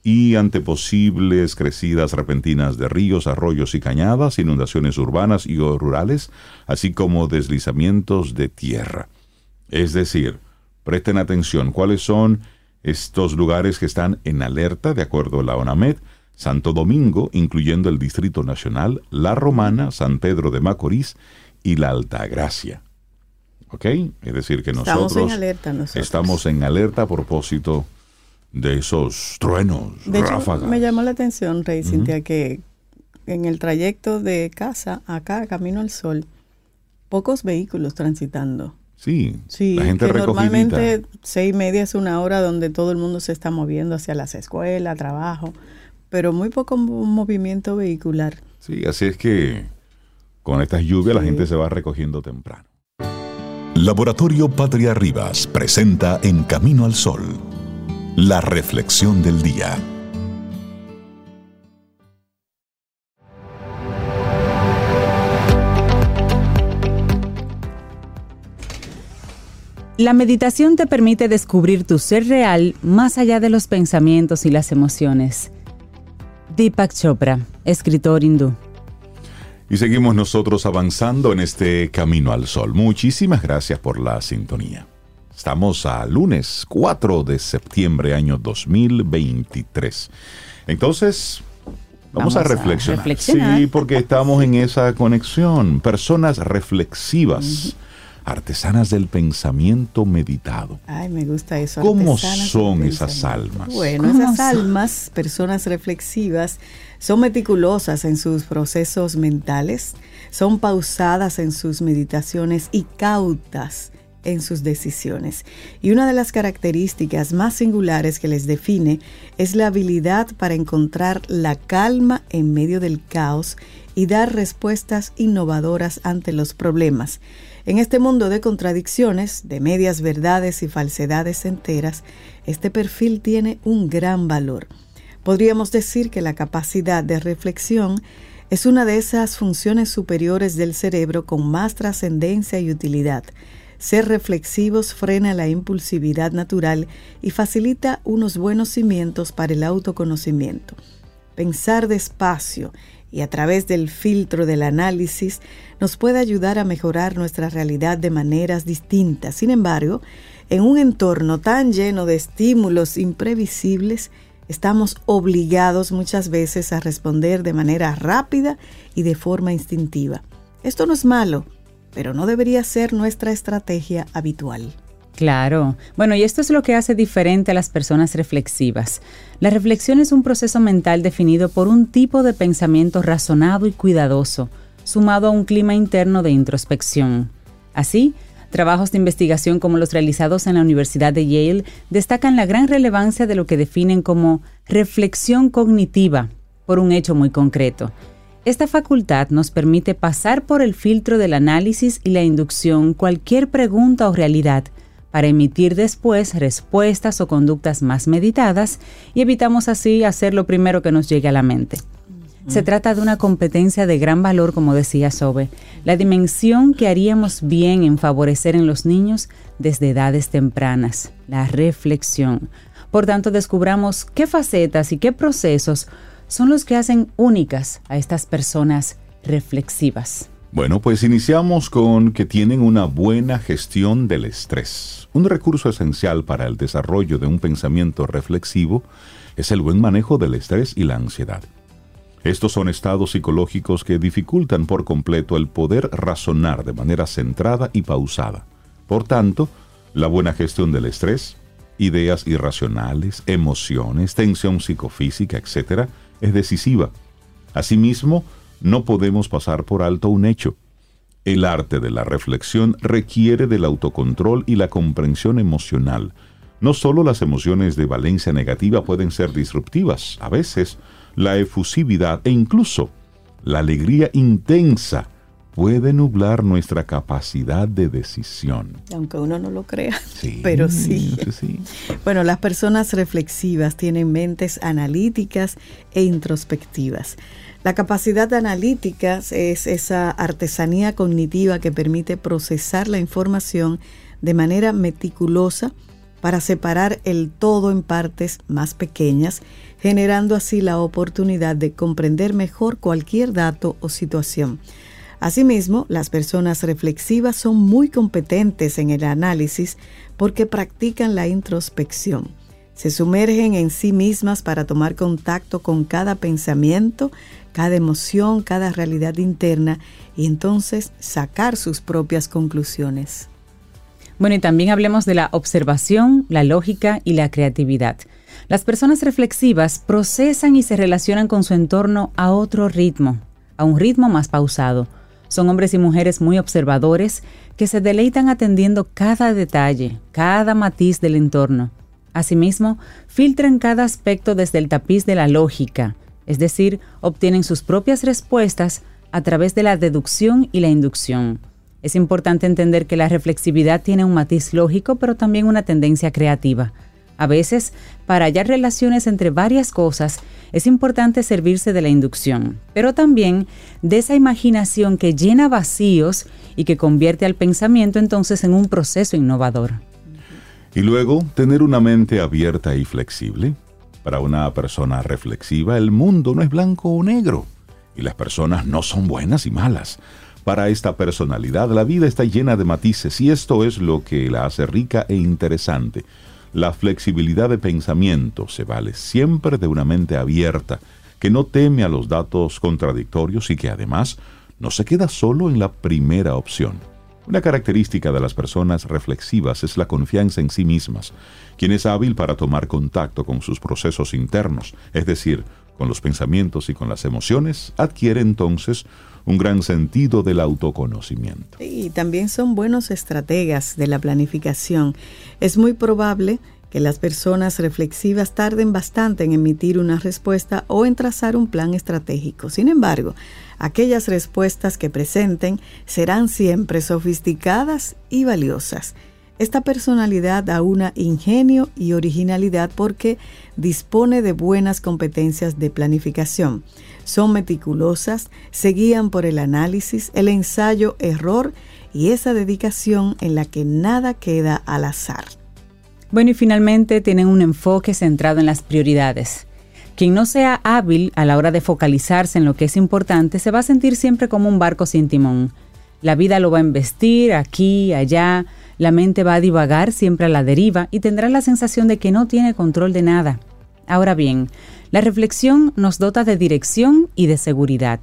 y ante posibles crecidas repentinas de ríos, arroyos y cañadas, inundaciones urbanas y o rurales, así como deslizamientos de tierra. Es decir, presten atención cuáles son estos lugares que están en alerta de acuerdo a la ONAMED, Santo Domingo, incluyendo el Distrito Nacional, La Romana, San Pedro de Macorís y la Altagracia. ¿Ok? Es decir, que nosotros
estamos en alerta,
Estamos en alerta a propósito de esos truenos, ráfagas.
me llamó la atención, Rey Cintia, que en el trayecto de casa acá, Camino al Sol, pocos vehículos transitando.
Sí,
sí
la gente
que normalmente seis y media es una hora donde todo el mundo se está moviendo hacia las escuelas, trabajo, pero muy poco movimiento vehicular.
Sí, así es que con estas lluvias la gente se va recogiendo temprano.
Laboratorio Patria Rivas presenta En Camino al Sol la reflexión del día.
La meditación te permite descubrir tu ser real más allá de los pensamientos y las emociones. Deepak Chopra, escritor hindú.
Y seguimos nosotros avanzando en este camino al sol. Muchísimas gracias por la sintonía. Estamos a lunes 4 de septiembre año 2023. Entonces, vamos, a, reflexionar. Sí, porque estamos en esa conexión. Personas reflexivas. Artesanas del pensamiento meditado.
Ay, me gusta eso.
¿Cómo son esas almas?
Bueno, esas almas, personas reflexivas, son meticulosas en sus procesos mentales, son pausadas en sus meditaciones y cautas en sus decisiones. Y una de las características más singulares que les define es la habilidad para encontrar la calma en medio del caos y dar respuestas innovadoras ante los problemas. En este mundo de contradicciones, de medias verdades y falsedades enteras, este perfil tiene un gran valor. Podríamos decir que la capacidad de reflexión es una de esas funciones superiores del cerebro con más trascendencia y utilidad. Ser reflexivos frena la impulsividad natural y facilita unos buenos cimientos para el autoconocimiento. Pensar despacio y a través del filtro del análisis nos puede ayudar a mejorar nuestra realidad de maneras distintas. Sin embargo, en un entorno tan lleno de estímulos imprevisibles, estamos obligados muchas veces a responder de manera rápida y de forma instintiva. Esto no es malo, pero no debería ser nuestra estrategia habitual.
Claro. Bueno, y esto es lo que hace diferente a las personas reflexivas. La reflexión es un proceso mental definido por un tipo de pensamiento razonado y cuidadoso, sumado a un clima interno de introspección. Así, Trabajos de investigación como los realizados en la Universidad de Yale destacan la gran relevancia de lo que definen como reflexión cognitiva por un hecho muy concreto. Esta facultad nos permite pasar por el filtro del análisis y la inducción cualquier pregunta o realidad para emitir después respuestas o conductas más meditadas y evitamos así hacer lo primero que nos llegue a la mente. Se trata de una competencia de gran valor, como decía Sobe, la dimensión que haríamos bien en favorecer en los niños desde edades tempranas, la reflexión. Por tanto, descubramos qué facetas y qué procesos son los que hacen únicas a estas personas reflexivas.
Bueno, pues iniciamos con que tienen una buena gestión del estrés. Un recurso esencial para el desarrollo de un pensamiento reflexivo es el buen manejo del estrés y la ansiedad. Estos son estados psicológicos que dificultan por completo el poder razonar de manera centrada y pausada. Por tanto, la buena gestión del estrés, ideas irracionales, emociones, tensión psicofísica, etc., es decisiva. Asimismo, no podemos pasar por alto un hecho. El arte de la reflexión requiere del autocontrol y la comprensión emocional. No solo las emociones de valencia negativa pueden ser disruptivas, a veces la efusividad e incluso la alegría intensa puede nublar nuestra capacidad de decisión.
Aunque uno no lo crea, pero sí. sí. Bueno, las personas reflexivas tienen mentes analíticas e introspectivas. La capacidad analítica es esa artesanía cognitiva que permite procesar la información de manera meticulosa para separar el todo en partes más pequeñas generando así la oportunidad de comprender mejor cualquier dato o situación. Asimismo, las personas reflexivas son muy competentes en el análisis porque practican la introspección. Se sumergen en sí mismas para tomar contacto con cada pensamiento, cada emoción, cada realidad interna y entonces sacar sus propias conclusiones.
Bueno, y también hablemos de la observación, la lógica y la creatividad. Las personas reflexivas procesan y se relacionan con su entorno a otro ritmo, a un ritmo más pausado. Son hombres y mujeres muy observadores que se deleitan atendiendo cada detalle, cada matiz del entorno. Asimismo, filtran cada aspecto desde el tapiz de la lógica, es decir, obtienen sus propias respuestas a través de la deducción y la inducción. Es importante entender que la reflexividad tiene un matiz lógico, pero también una tendencia creativa. A veces, para hallar relaciones entre varias cosas, es importante servirse de la inducción, pero también de esa imaginación que llena vacíos y que convierte al pensamiento entonces en un proceso innovador.
Y luego, tener una mente abierta y flexible. Para una persona reflexiva, el mundo no es blanco o negro, y las personas no son buenas y malas. Para esta personalidad, la vida está llena de matices y esto es lo que la hace rica e interesante la flexibilidad de pensamiento se vale siempre de una mente abierta, que no teme a los datos contradictorios y que además no se queda solo en la primera opción. Una característica de las personas reflexivas es la confianza en sí mismas, quien es hábil para tomar contacto con sus procesos internos, es decir, con los pensamientos y con las emociones, adquiere entonces un gran sentido del autoconocimiento.
Y también son buenos estrategas de la planificación. Es muy probable que las personas reflexivas tarden bastante en emitir una respuesta o en trazar un plan estratégico. Sin embargo, aquellas respuestas que presenten serán siempre sofisticadas y valiosas. Esta personalidad da una ingenio y originalidad porque dispone de buenas competencias de planificación. Son meticulosas, se guían por el análisis, el ensayo, error y esa dedicación en la que nada queda al azar.
Bueno, y finalmente tienen un enfoque centrado en las prioridades. Quien no sea hábil a la hora de focalizarse en lo que es importante se va a sentir siempre como un barco sin timón. La vida lo va a embestir aquí, allá, la mente va a divagar siempre a la deriva y tendrá la sensación de que no tiene control de nada. Ahora bien, la reflexión nos dota de dirección y de seguridad.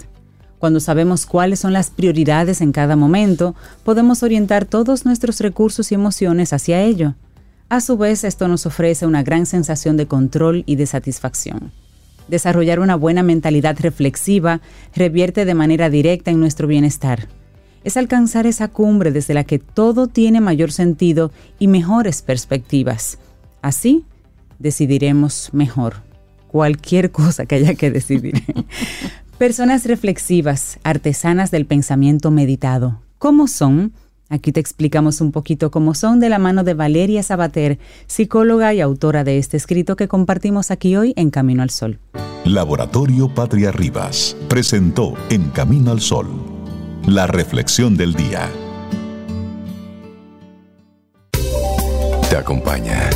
Cuando sabemos cuáles son las prioridades en cada momento, podemos orientar todos nuestros recursos y emociones hacia ello. A su vez, esto nos ofrece una gran sensación de control y de satisfacción. Desarrollar una buena mentalidad reflexiva revierte de manera directa en nuestro bienestar es alcanzar esa cumbre desde la que todo tiene mayor sentido y mejores perspectivas. Así, decidiremos mejor cualquier cosa que haya que decidir. Personas reflexivas, artesanas del pensamiento meditado. ¿Cómo son? Aquí te explicamos un poquito cómo son de la mano de Valeria Sabater, psicóloga y autora de este escrito que compartimos aquí hoy en Camino al Sol.
Laboratorio Patria Rivas presentó En Camino al Sol la reflexión del día.
Te acompaña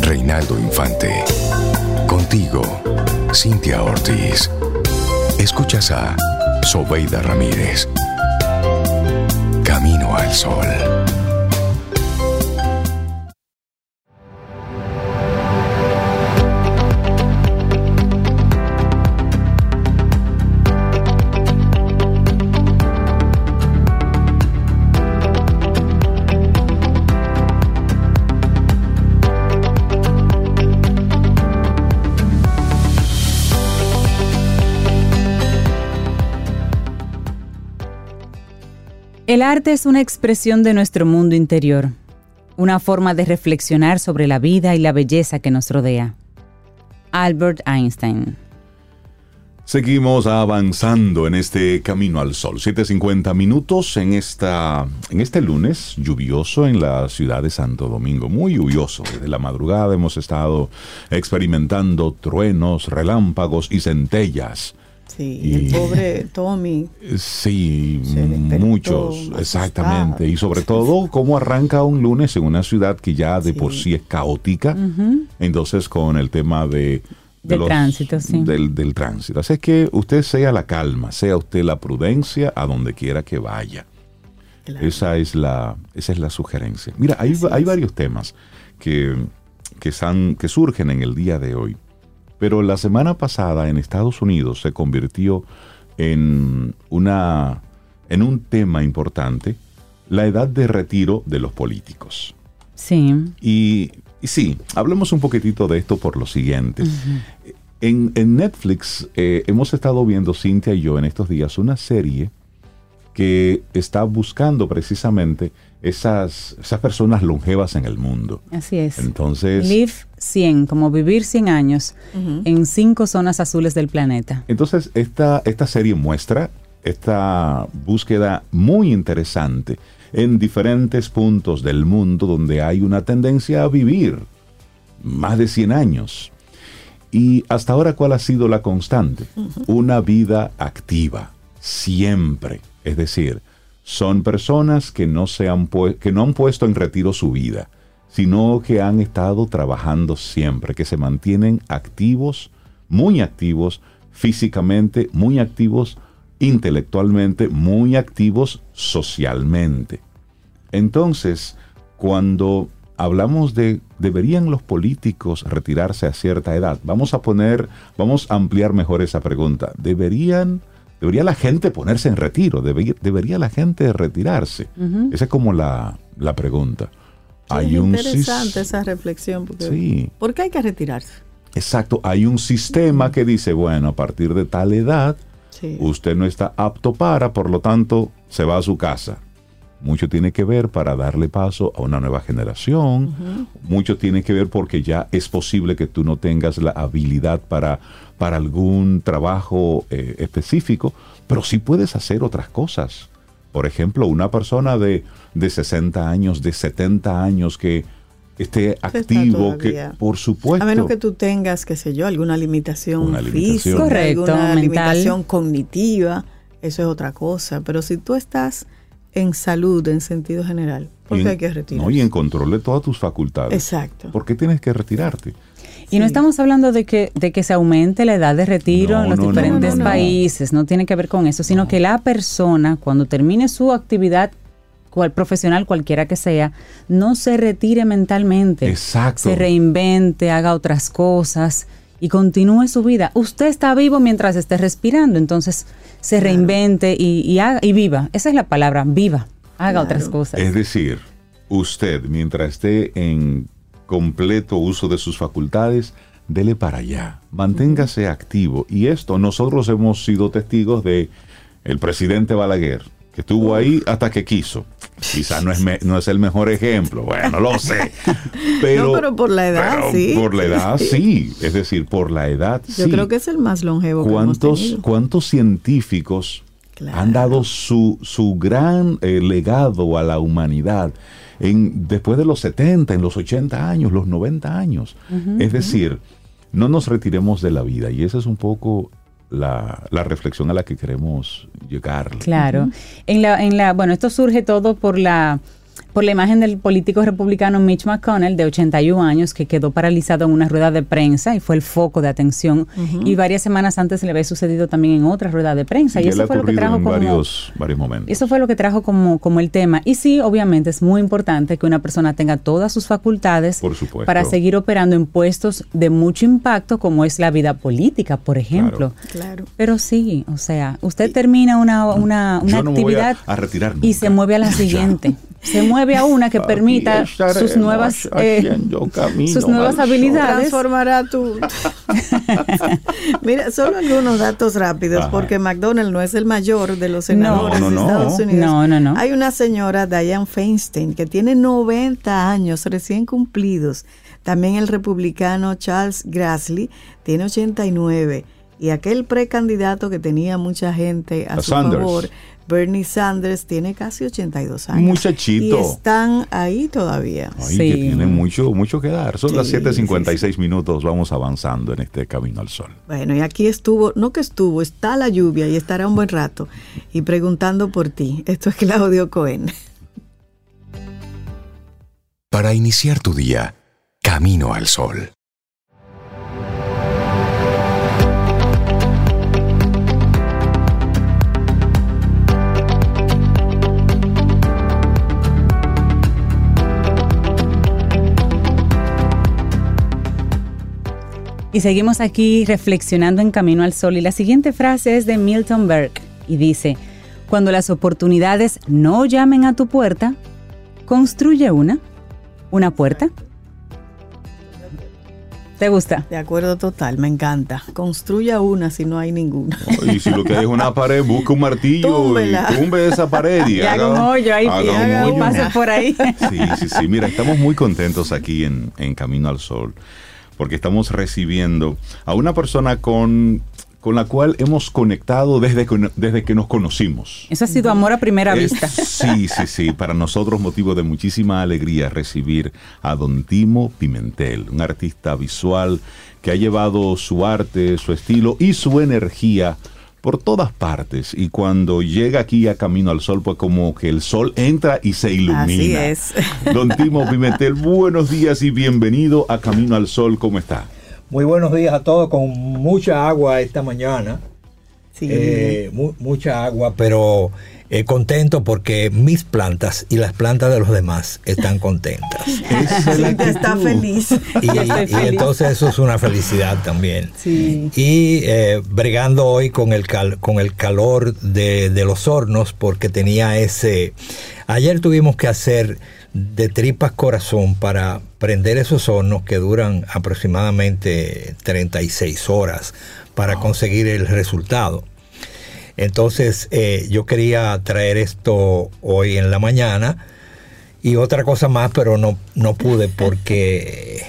Reinaldo Infante. Contigo, Cintia Ortiz. Escuchas a Sobeida Ramírez. Camino al Sol.
El arte es una expresión de nuestro mundo interior, una forma de reflexionar sobre la vida y la belleza que nos rodea. Albert Einstein.
Seguimos avanzando en este camino al sol. 7.50 minutos en, esta, en este lunes lluvioso en la ciudad de Santo Domingo. Muy lluvioso. Desde la madrugada hemos estado experimentando truenos, relámpagos y centellas.
Sí, y el pobre Tommy.
Sí, muchos, exactamente. Y sobre todo, cómo arranca un lunes en una ciudad que ya de por sí es caótica. Entonces, con el tema de...
del tránsito, sí.
Del, del tránsito. Así es que usted sea la calma, sea usted la prudencia a donde quiera que vaya. Esa, es la, esa es la sugerencia. Mira, hay, hay varios temas que, que, que surgen en el día de hoy. Pero la semana pasada en Estados Unidos se convirtió en, una, en un tema importante la edad de retiro de los políticos.
Sí.
Y, sí, hablemos un poquitito de esto por lo siguiente. en, Netflix eh, hemos estado viendo, Cintia y yo, en estos días una serie que está buscando precisamente esas, esas personas longevas en el mundo.
Así es.
Entonces...
Live 100, como vivir 100 años en cinco zonas azules del planeta.
Entonces, esta, esta serie muestra esta búsqueda muy interesante en diferentes puntos del mundo donde hay una tendencia a vivir más de 100 años. Y hasta ahora, ¿cuál ha sido la constante? Una vida activa, siempre. Es decir, son personas que no, se han que no han puesto en retiro su vida, sino que han estado trabajando siempre, que se mantienen activos, muy activos físicamente, muy activos intelectualmente, muy activos socialmente. Entonces, cuando hablamos de deberían los políticos retirarse a cierta edad, vamos a poner, vamos a ampliar mejor esa pregunta. ¿Deberían debería la gente ponerse en retiro, debería, la gente retirarse. Esa es como la, pregunta.
hay es interesante esa reflexión. Porque, ¿Por qué hay que retirarse?
Exacto, hay un sistema que dice, bueno, a partir de tal edad, usted no está apto para, por lo tanto, se va a su casa. Mucho tiene que ver para darle paso a una nueva generación. Mucho tiene que ver porque ya es posible que tú no tengas la habilidad para, para algún trabajo eh, específico, pero sí puedes hacer otras cosas. Por ejemplo, una persona de, de 60 años, de 70 años que esté activo, que por supuesto.
A menos que tú tengas, qué sé yo, alguna limitación, física,
Correcto,
alguna limitación cognitiva, eso es otra cosa. Pero si tú estás en salud en sentido general. ¿Por qué hay que retirarse?
No, y en control de todas tus facultades.
Exacto.
¿Por qué tienes que retirarte?
Y no estamos hablando de que, de que se aumente la edad de retiro en los diferentes países, no tiene que ver con eso, sino que la persona cuando termine su actividad cual, profesional, cualquiera que sea, no se retire mentalmente.
Exacto.
Se reinvente, haga otras cosas y continúe su vida. Usted está vivo mientras esté respirando, entonces se reinvente y, haga, y viva. Esa es la palabra, viva. Haga otras cosas.
Es decir, usted, mientras esté en completo uso de sus facultades, dele para allá. Manténgase activo. Y esto nosotros hemos sido testigos de el presidente Balaguer, que estuvo ahí hasta que quiso. Quizás no es, me- no es el mejor ejemplo, bueno, lo sé. Pero,
No, pero por la edad, sí.
Por la edad, sí. Es decir, por la edad,
Yo
sí.
creo que es el más longevo que hemos
¿Cuántos. ¿Cuántos científicos
Claro.
han dado su, su gran eh, legado a la humanidad en, después de los 70, en los 80 años, los 90 años? es decir, no nos retiremos de la vida y esa es un poco la, la reflexión a la que queremos llegar.
Claro. En la, en la, bueno, esto surge todo por la por la imagen del político republicano Mitch McConnell, de 81 años, que quedó paralizado en una rueda de prensa y fue el foco de atención. Y varias semanas antes le había sucedido también en otra rueda de prensa. Y, eso fue lo que trajo como.
varios, varios momentos.
Eso fue lo que trajo como, como el tema. Y sí, obviamente es muy importante que una persona tenga todas sus facultades
Por
para seguir operando en puestos de mucho impacto, como es la vida política, por ejemplo.
Claro.
Pero sí, o sea, usted termina una, una,
no a-
actividad
a
y se mueve a la siguiente. Se mueve a una que permita sus nuevas, eh, sus nuevas habilidades.
Transformará tu... Mira, solo algunos datos rápidos,
Ajá.
porque McDonald no es el mayor de los senadores
No, no,
de
no.
Estados Unidos.
No, no, no.
Hay una señora, Diane Feinstein, que tiene 90 años recién cumplidos. También el republicano Charles Grassley tiene 89. Y aquel precandidato que tenía mucha gente a,
A
su
Sanders.
favor, Bernie Sanders, tiene casi 82 años.
Muchachito.
Y están ahí todavía.
Ay,
Sí.
que tiene mucho, mucho que dar. Son las
Sí,
7.56 minutos, vamos avanzando en este camino al sol.
Bueno, y aquí estuvo, no que estuvo, está la lluvia y estará un buen rato. Y preguntando por ti, esto es Claudio Cohen.
Para iniciar tu día, camino al sol.
Y seguimos aquí reflexionando en Camino al Sol. Y la siguiente frase es de Milton Berg y dice, cuando las oportunidades no llamen a tu puerta, construye una, una puerta. ¿Te gusta?
De acuerdo total, me encanta. Construya una si no hay ninguna.
Y si lo que hay es una pared, busca un martillo
Túmbela.
y tumbe esa pared y,
Y haga un hoyo ahí,
haga
y
un
haga un
hoyo.
pase por ahí.
Sí, sí, sí. Mira, estamos muy contentos aquí en, en Camino al Sol porque estamos recibiendo a una persona con, con la cual hemos conectado desde que, desde que nos conocimos.
Eso ha sido amor a primera
Es-
vista.
sí, sí, sí. Para nosotros motivo de muchísima alegría recibir a Don Timo Pimentel, un artista visual que ha llevado su arte, su estilo y su energía por todas partes. Y cuando llega aquí a Camino al Sol, pues como que el sol entra y se ilumina.
Así es.
Don Timo Pimentel, buenos días y bienvenido a Camino al Sol. ¿Cómo está?
Muy buenos días a todos, con mucha agua esta mañana.
Sí.
Eh, mu- mucha agua, pero eh, contento porque mis plantas y las plantas de los demás están contentas.
Cintia está feliz.
Y,
feliz.
entonces eso es una felicidad también.
Sí.
Y eh, bregando hoy con el, cal- con el calor de, de los hornos porque tenía ese... Ayer tuvimos que hacer de tripas corazón para prender esos hornos que duran aproximadamente 36 horas para conseguir el resultado. Entonces eh, yo quería traer esto hoy en la mañana y otra cosa más, pero no, no pude porque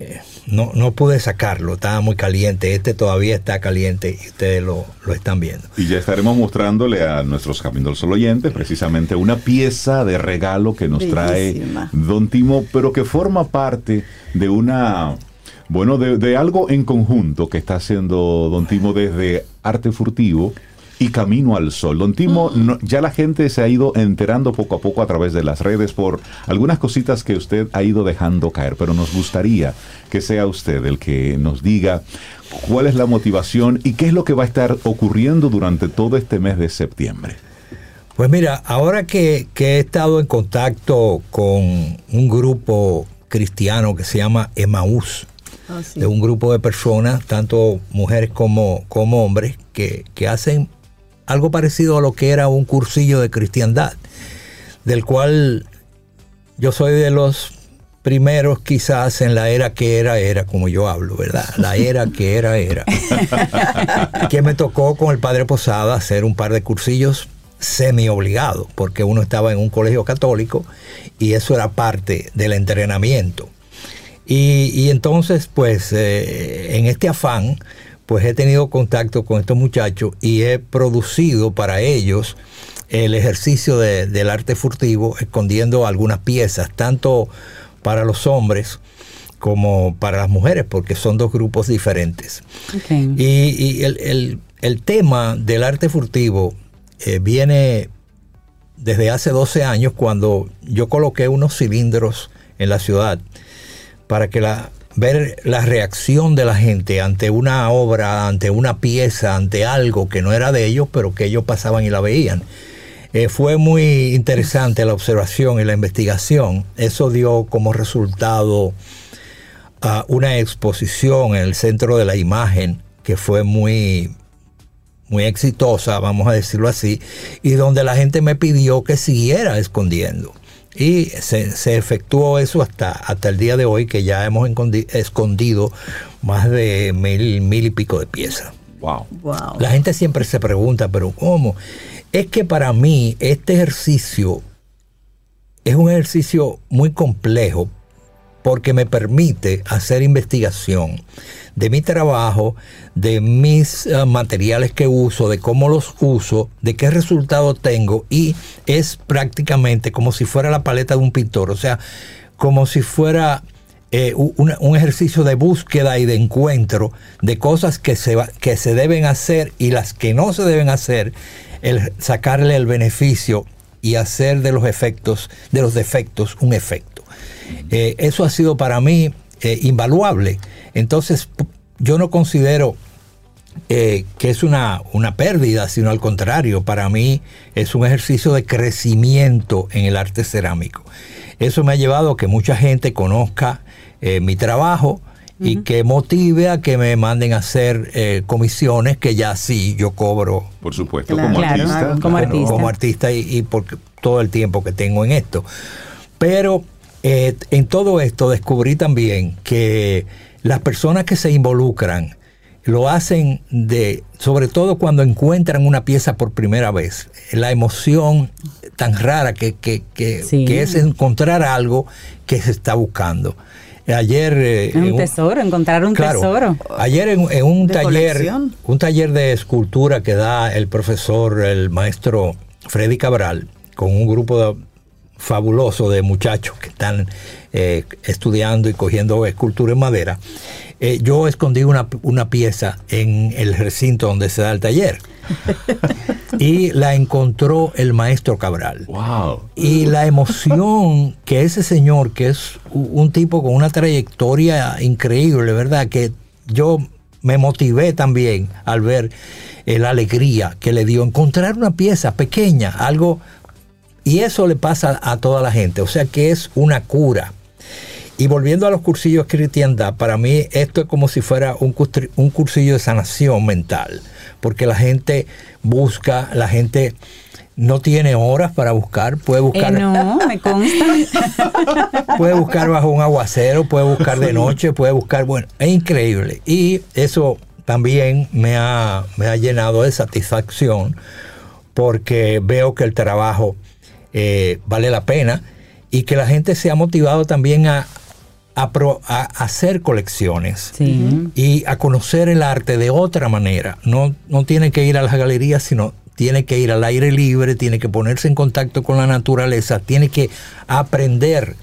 eh, no, no pude sacarlo, estaba muy caliente. Este todavía está caliente y ustedes lo, lo están viendo.
Y ya estaremos mostrándole a nuestros Camino al Sol oyentes precisamente una pieza de regalo que nos
Bellísima.
trae Don Timo, pero que forma parte de una, bueno, de, de algo en conjunto que está haciendo Don Timo desde Arte Furtivo y Camino al Sol. Don Timo, no- ya la gente se ha ido enterando poco a poco a través de las redes por algunas cositas que usted ha ido dejando caer, pero nos gustaría que sea usted el que nos diga cuál es la motivación y qué es lo que va a estar ocurriendo durante todo este mes de septiembre.
Pues mira, ahora que, que he estado en contacto con un grupo cristiano que se llama Emaús,
Ah, sí.
de un grupo de personas, tanto mujeres como, como hombres, que, que hacen algo parecido a lo que era un cursillo de cristiandad, del cual yo soy de los primeros quizás en la era que era, era como yo hablo, ¿verdad? La era que era, era. que me tocó con el padre Posada hacer un par de cursillos semi obligado, porque uno estaba en un colegio católico y eso era parte del entrenamiento. Y, entonces, pues, eh, en este afán, pues he tenido contacto con estos muchachos y he producido para ellos el ejercicio del arte furtivo, escondiendo algunas piezas, tanto para los hombres como para las mujeres, porque son dos grupos diferentes. Y, el, tema del arte furtivo eh, viene desde hace 12 años cuando yo coloqué unos cilindros en la ciudad para que la, ver la reacción de la gente ante una obra, ante una pieza, ante algo que no era de ellos, pero que ellos pasaban y la veían. Eh, fue muy interesante la observación y la investigación. Eso dio como resultado a una exposición en el centro de la imagen que fue muy muy exitosa, vamos a decirlo así, y donde la gente me pidió que siguiera escondiendo. Y se, efectuó eso hasta, hasta el día de hoy, que ya hemos escondido más de mil, mil y pico de piezas.
Wow.
wow. La gente siempre se pregunta, pero ¿cómo? Es que para mí este ejercicio es un ejercicio muy complejo porque me permite hacer investigación de mi trabajo, de mis eh, materiales que uso, de cómo los uso, de qué resultado tengo y es prácticamente como si fuera la paleta de un pintor, o sea, como si fuera eh, un, ejercicio de búsqueda y de encuentro de cosas que se, que se deben hacer y las que no se deben hacer, el sacarle el beneficio y hacer de los efectos, de los defectos, un efecto. Eh, eso ha sido para mí eh, invaluable. Entonces, yo no considero eh, que es una, una, pérdida, sino al contrario, para mí es un ejercicio de crecimiento en el arte cerámico. Eso me ha llevado a que mucha gente conozca mi trabajo y que motive a que me manden a hacer comisiones que ya sí yo cobro.
Por supuesto, como, artista,
como, artista.
Como artista. y, y por todo el tiempo que tengo en esto. Pero eh, en todo esto descubrí también que las personas que se involucran lo hacen de, sobre todo cuando encuentran una pieza por primera vez. La emoción tan rara que, que, es encontrar algo que se está buscando. Ayer
eh, un tesoro, encontrar un tesoro.
Ayer en, un taller, un taller de escultura que da el profesor, el maestro Freddy Cabral, con un grupo de fabuloso de muchachos que están eh, estudiando y cogiendo escultura en madera, eh, yo escondí una, pieza en el recinto donde se da el taller. y la encontró el maestro Cabral.
Wow.
Y la emoción que ese señor, que es un tipo con una trayectoria increíble, ¿verdad? Que yo me motivé también al ver eh, la alegría que le dio encontrar una pieza pequeña, algo y eso le pasa a toda la gente, o sea que es una cura. Y volviendo a los cursillos de cristiandad, para mí esto es como si fuera un, un cursillo de sanación mental, porque la gente busca, la gente no tiene horas para buscar, puede buscar.
Eh, no, me consta.
puede buscar bajo un aguacero, puede buscar de noche, puede buscar, bueno, es increíble. Y eso también me ha, me ha llenado de satisfacción porque veo que el trabajo eh, vale la pena y que la gente se ha motivado también a, a, hacer colecciones y a conocer el arte de otra manera. No, no tiene que ir a las galerías, sino tiene que ir al aire libre, tiene que ponerse en contacto con la naturaleza, tiene que aprender,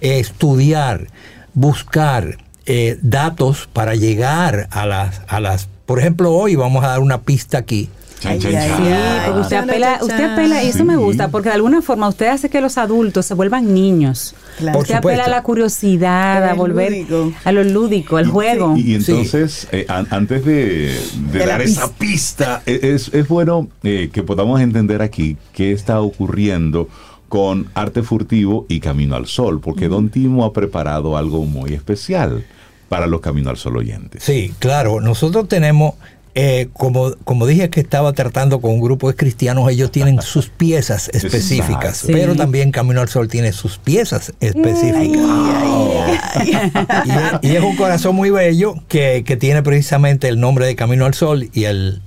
estudiar, buscar eh, datos para llegar a las, a las... Por ejemplo, hoy vamos a dar una pista aquí
usted apela, usted apela, y eso me gusta, porque de alguna forma usted hace que los adultos se vuelvan niños. Usted apela a la curiosidad, a volver a lo lúdico, al juego.
Y, entonces, eh, antes de, dar esa pista, e, es, es bueno eh, que podamos entender aquí qué está ocurriendo con Arte Furtivo y Camino al Sol, porque Don Timo ha preparado algo muy especial para los Camino al Sol oyentes.
Sí, claro, nosotros tenemos eh, como, como dije que estaba tratando con un grupo de cristianos, ellos tienen sus piezas específicas, pero también Camino al Sol tiene sus piezas específicas. y, es un corazón muy bello que, tiene precisamente el nombre de Camino al Sol y el,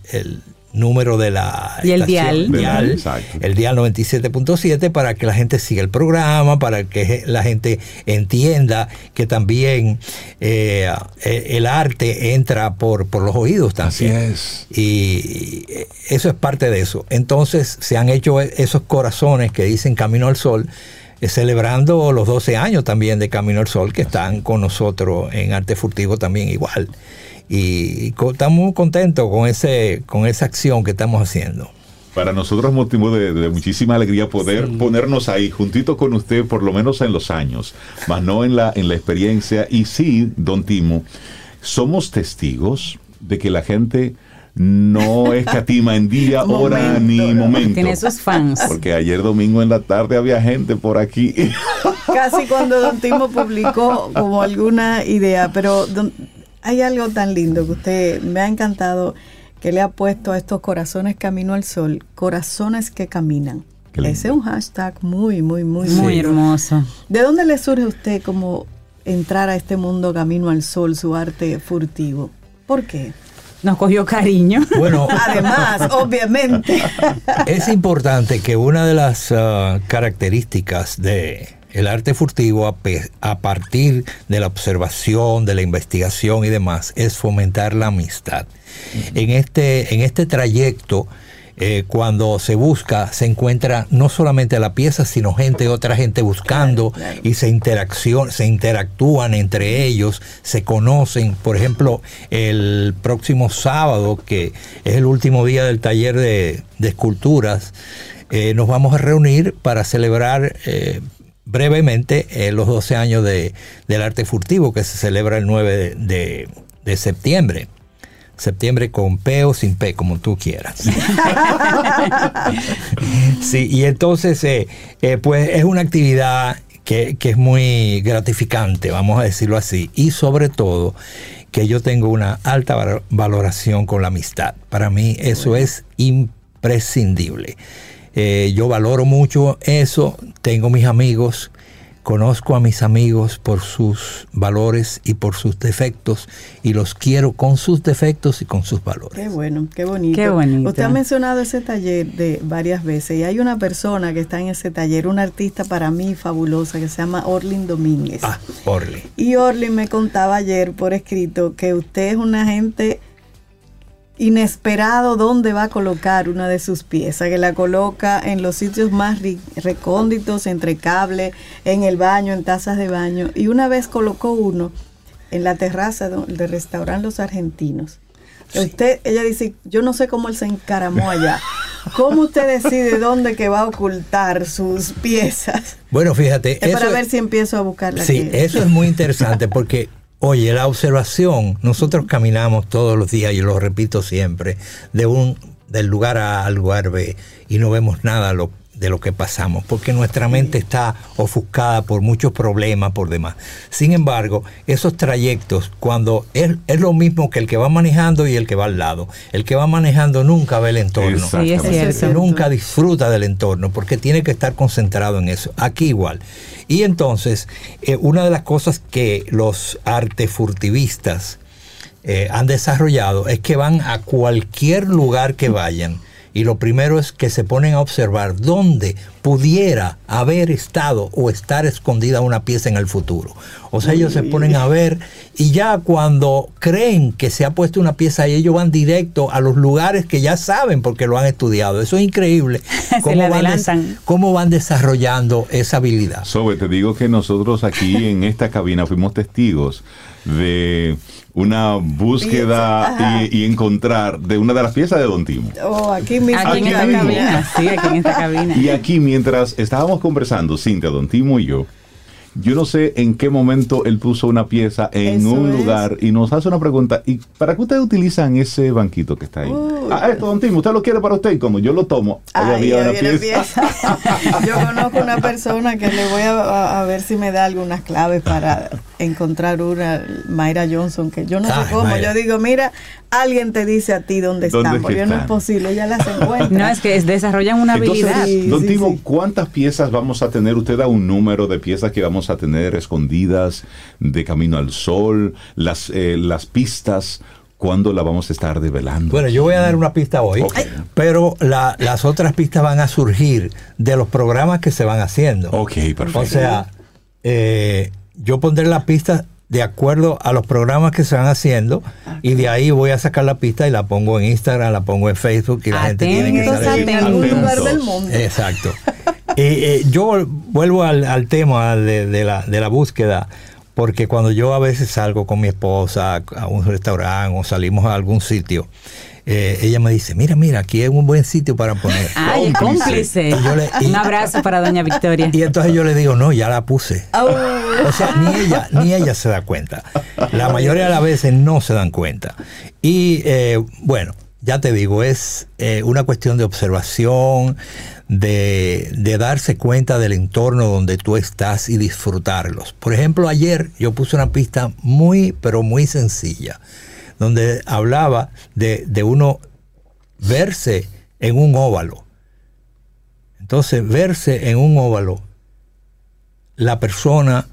número de la
Y el
estación,
dial.
El dial 97.7 para que la gente siga el programa, para que la gente entienda que también eh, eh, el arte entra por, por los oídos
Así
también.
es.
Y eso es parte de eso. Entonces se han hecho esos corazones que dicen Camino al Sol, eh, celebrando los 12 años también de Camino al Sol, que están con nosotros en Arte Furtivo también igual. Y co- estamos muy contentos con, ese, con esa acción que estamos haciendo.
Para nosotros es motivo de, de muchísima alegría poder ponernos ahí juntito con usted, por lo menos en los años, más no en la, en la experiencia. Y sí, don Timo, somos testigos de que la gente no escatima en día, hora
Momento,
ni momento.
Tiene sus fans.
Porque ayer domingo en la tarde había gente por aquí.
Casi cuando Don Timo publicó como alguna idea, pero don- hay algo tan lindo que usted me ha encantado que le ha puesto a estos corazones camino al sol, corazones que caminan. Ese es un hashtag muy, muy, muy,
Muy
lindo.
hermoso.
¿De dónde le surge a usted como entrar a este mundo camino al sol, su arte furtivo? ¿Por qué?
Nos cogió cariño.
Bueno,
Además, obviamente.
es importante que una de las ah, características de el arte furtivo a, partir de la observación, de la investigación y demás es fomentar la amistad. En este en este trayecto eh, cuando se busca, se encuentra no solamente la pieza, sino gente, otra gente buscando
Claro, claro.
y se se interactúan entre ellos, se conocen. Por ejemplo, el próximo sábado, que es el último día del taller de, de esculturas, eh, nos vamos a reunir para celebrar eh, brevemente eh, los 12 años de, del arte furtivo que se celebra el 9 de, de- de septiembre. Septiembre con P o sin P, como tú quieras. sí, y entonces, eh, eh, pues es una actividad que, que es muy gratificante, vamos a decirlo así, y sobre todo que yo tengo una alta val- valoración con la amistad. Para mí eso es imprescindible. Eh, yo valoro mucho eso, tengo mis amigos, conozco a mis amigos por sus valores y por sus defectos y los quiero con sus defectos y con sus valores.
Qué bueno, qué bonito.
Qué bonito.
Usted ha mencionado ese taller de varias veces y hay una persona que está en ese taller, una artista para mí fabulosa que se llama Orlin Domínguez.
Ah, Orly.
Y Orlin me contaba ayer por escrito que usted es una gente inesperado dónde va a colocar una de sus piezas, que la coloca en los sitios más recónditos, entre cable, en el baño, en tazas de baño. Y una vez colocó uno en la terraza del restaurante Los Argentinos. Usted, ella dice, yo no sé cómo él se encaramó allá. ¿Cómo usted decide dónde que va a ocultar sus piezas?
Bueno, fíjate.
Es para ver si empiezo a buscarla.
Sí, eso es muy interesante porque, oye, la observación, nosotros caminamos todos los días, y lo repito siempre, de un del lugar A al lugar B y no vemos nada lo- de lo que pasamos, porque nuestra mente está ofuscada por muchos problemas, por demás. Sin embargo, esos trayectos, cuando es, es lo mismo que el que va manejando y el que va al lado. El que va manejando nunca ve el entorno.
Sí, es.
Nunca disfruta del entorno porque tiene que estar concentrado en eso. Aquí igual. Y entonces, eh, una de las cosas que los artefurtivistas eh, han desarrollado es que van a cualquier lugar que vayan. Y lo primero es que se ponen a observar dónde pudiera haber estado o estar escondida una pieza en el futuro. O sea, ellos se ponen a ver y ya cuando creen que se ha puesto una pieza ahí, ellos van directo a los lugares que ya saben porque lo han estudiado. Eso es increíble.
Se le
van, cómo van desarrollando esa habilidad.
Sobe, te digo que nosotros aquí en esta cabina fuimos testigos de una búsqueda y, y encontrar de una de las piezas de Don Timo.
Oh, aquí mismo.
Aquí en esta
mismo.
cabina. Sí, aquí en esta cabina.
Y aquí mientras estábamos conversando, Cintia, Don Timo y yo, yo no sé en qué momento él puso una pieza en
Eso
un
es.
lugar y nos hace una pregunta. ¿Y para qué ustedes utilizan ese banquito que está ahí?
Uy.
ah, esto, Don Timo, usted lo quiere para usted. Y como yo lo tomo, ahí había una
había una
pieza.
pieza. Yo conozco una persona que le voy a, a- a ver si me da algunas claves para encontrar una, Mayra Johnson, que yo no
Ay,
sé cómo.
Mayra.
Yo digo, mira, alguien te dice a ti dónde
¿Dónde
están,
es
porque
que
no es posible, ella las encuentra.
No, es que es- desarrollan una
Entonces,
habilidad.
Sí,
Don
sí,
Timo,
sí.
¿cuántas piezas vamos a tener? Usted da un número de piezas que vamos a tener escondidas de Camino al Sol, las, eh, las pistas. ¿cuándo la vamos a estar develando?
Bueno, yo voy a dar una pista hoy, pero la- las otras pistas van a surgir de los programas que se van haciendo.
Ok, perfecto.
O sea, eh, yo pondré la pista de acuerdo a los programas que se van haciendo y de ahí voy a sacar la pista y la pongo en Instagram, la pongo en Facebook y la gente tiene que saber.
en algún
atentos.
lugar del mundo.
Exacto. Eh, eh, yo vuelvo al, al tema de, de la, de la búsqueda, porque cuando yo a veces salgo con mi esposa a un restaurante o salimos a algún sitio, eh, ella me dice, mira, mira, aquí es un buen sitio para poner.
Ay, cómplice.
Le- y-
Un abrazo para doña Victoria.
Y entonces yo le digo, no, ya la puse. O sea, ni ella, ni ella se da cuenta. La mayoría de las veces no se dan cuenta. Y eh, bueno, ya te digo, es eh, una cuestión de observación, de, de darse cuenta del entorno donde tú estás y disfrutarlos. Por ejemplo, ayer yo puse una pista muy, pero muy sencilla, donde hablaba de, de uno verse en un óvalo. Entonces, verse en un óvalo, la persona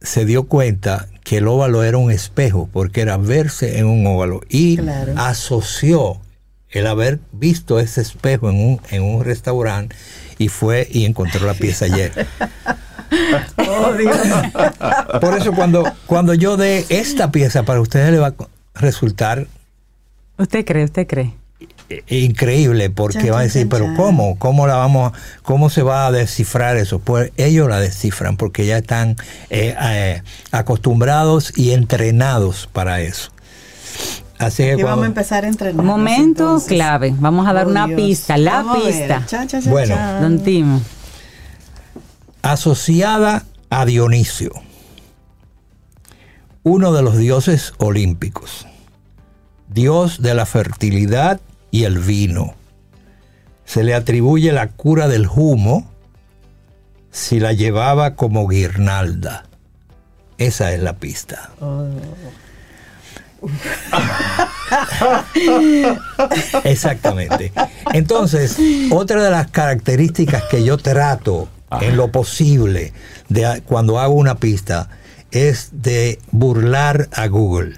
se dio cuenta que el óvalo era un espejo, porque era verse en un óvalo, y
Claro.
asoció el haber visto ese espejo en un, en un restaurante y fue y encontró la pieza ayer.
Oh, Dios.
Por eso cuando, cuando yo dé esta pieza para ustedes le va a resultar
¿Usted cree? ¿Usted cree?
increíble porque
Chan,
va a decir,
chan,
pero
chan.
¿cómo? ¿Cómo la vamos? ¿Cómo se va a descifrar eso? Pues ellos la descifran porque ya están eh, eh, acostumbrados y entrenados para eso. Así que
vamos a empezar a entrenar.
Momento clave. Vamos a dar
Oh,
una
Dios.
pista, la
Vamos
pista.
Cha, cha, cha,
Bueno.
cha.
Don Timo.
asociada a Dionisio, uno de los dioses olímpicos, dios de la fertilidad y el vino. Se le atribuye la cura del humo si la llevaba como guirnalda. Esa es la pista. Exactamente. Entonces, otra de las características que yo trato en lo posible de cuando hago una pista es de burlar a Google.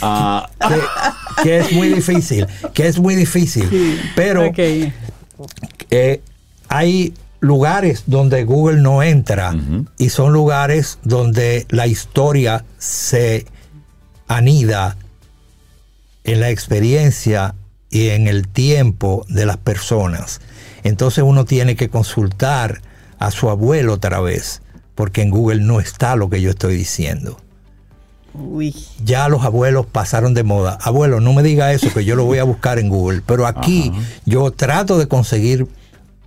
Ah,
Que, que es muy difícil, que es muy difícil. Pero
Ok.
eh, hay lugares donde Google no entra y son lugares donde la historia se anida en la experiencia y en el tiempo de las personas. Entonces uno tiene que consultar a su abuelo otra vez, porque en Google no está lo que yo estoy diciendo.
Uy.
Ya los abuelos pasaron de moda. Abuelo, no me diga eso, que yo lo voy a buscar en Google. Pero aquí yo trato de conseguir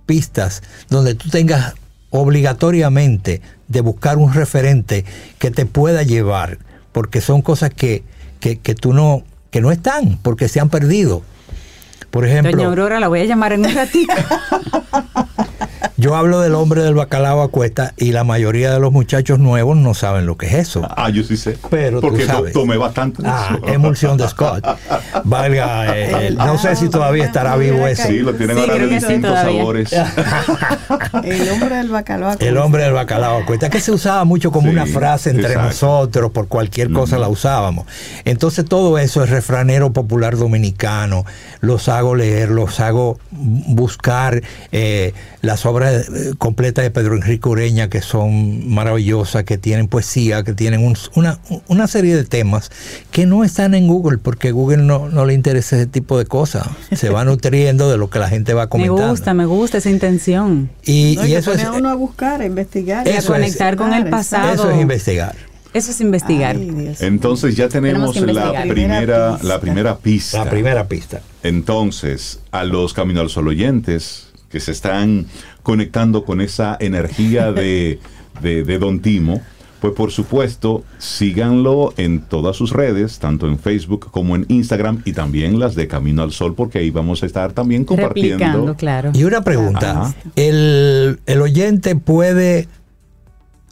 pistas donde tú tengas obligatoriamente de buscar un referente que te pueda llevar, porque son cosas que, que, que tú no, que no están, porque se han perdido. Por ejemplo,
Doña Aurora, la voy a llamar en un ratito.
yo hablo del hombre del bacalao a cuesta y la mayoría de los muchachos nuevos no saben lo que es eso.
ah, yo sí sé.
Pero tú
Porque
sabes.
tomé bastante. de
Ah,
eso.
emulsión de Scott. Valga, eh, no sé si todavía estará vivo ese.
Sí, lo tienen
Sí,
ahora de
sí,
distintos
todavía.
sabores.
El hombre del bacalao.
El hombre del bacalao a cuesta, que se usaba mucho como
Sí,
una frase entre
exacto.
nosotros, por cualquier cosa la usábamos. Entonces todo eso es refranero popular dominicano, los hago leer, los hago buscar eh, las obras eh, completas de Pedro Enrique Ureña, que son maravillosas, que tienen poesía, que tienen un- una, una serie de temas que no están en Google, porque Google no, no le interesa ese tipo de cosas. Se va nutriendo de lo que la gente va
me
comentando.
gusta, me gusta esa intención.
Y,
No,
y eso
pone
es,
a uno a buscar, a investigar.
Y a
Eso es.
conectar con el pasado.
eso es investigar.
Eso es investigar.
Ay.
Entonces ya tenemos, la Primera
pista.
la primera pista.
La primera pista.
Entonces, a los Camino al Sol oyentes que se están conectando con esa energía de, de, de Don Timo, pues por supuesto, síganlo en todas sus redes, tanto en Facebook como en Instagram y también las de Camino al Sol, porque ahí vamos a estar también compartiendo.
Replicando, claro.
Y una pregunta. ¿El, el oyente puede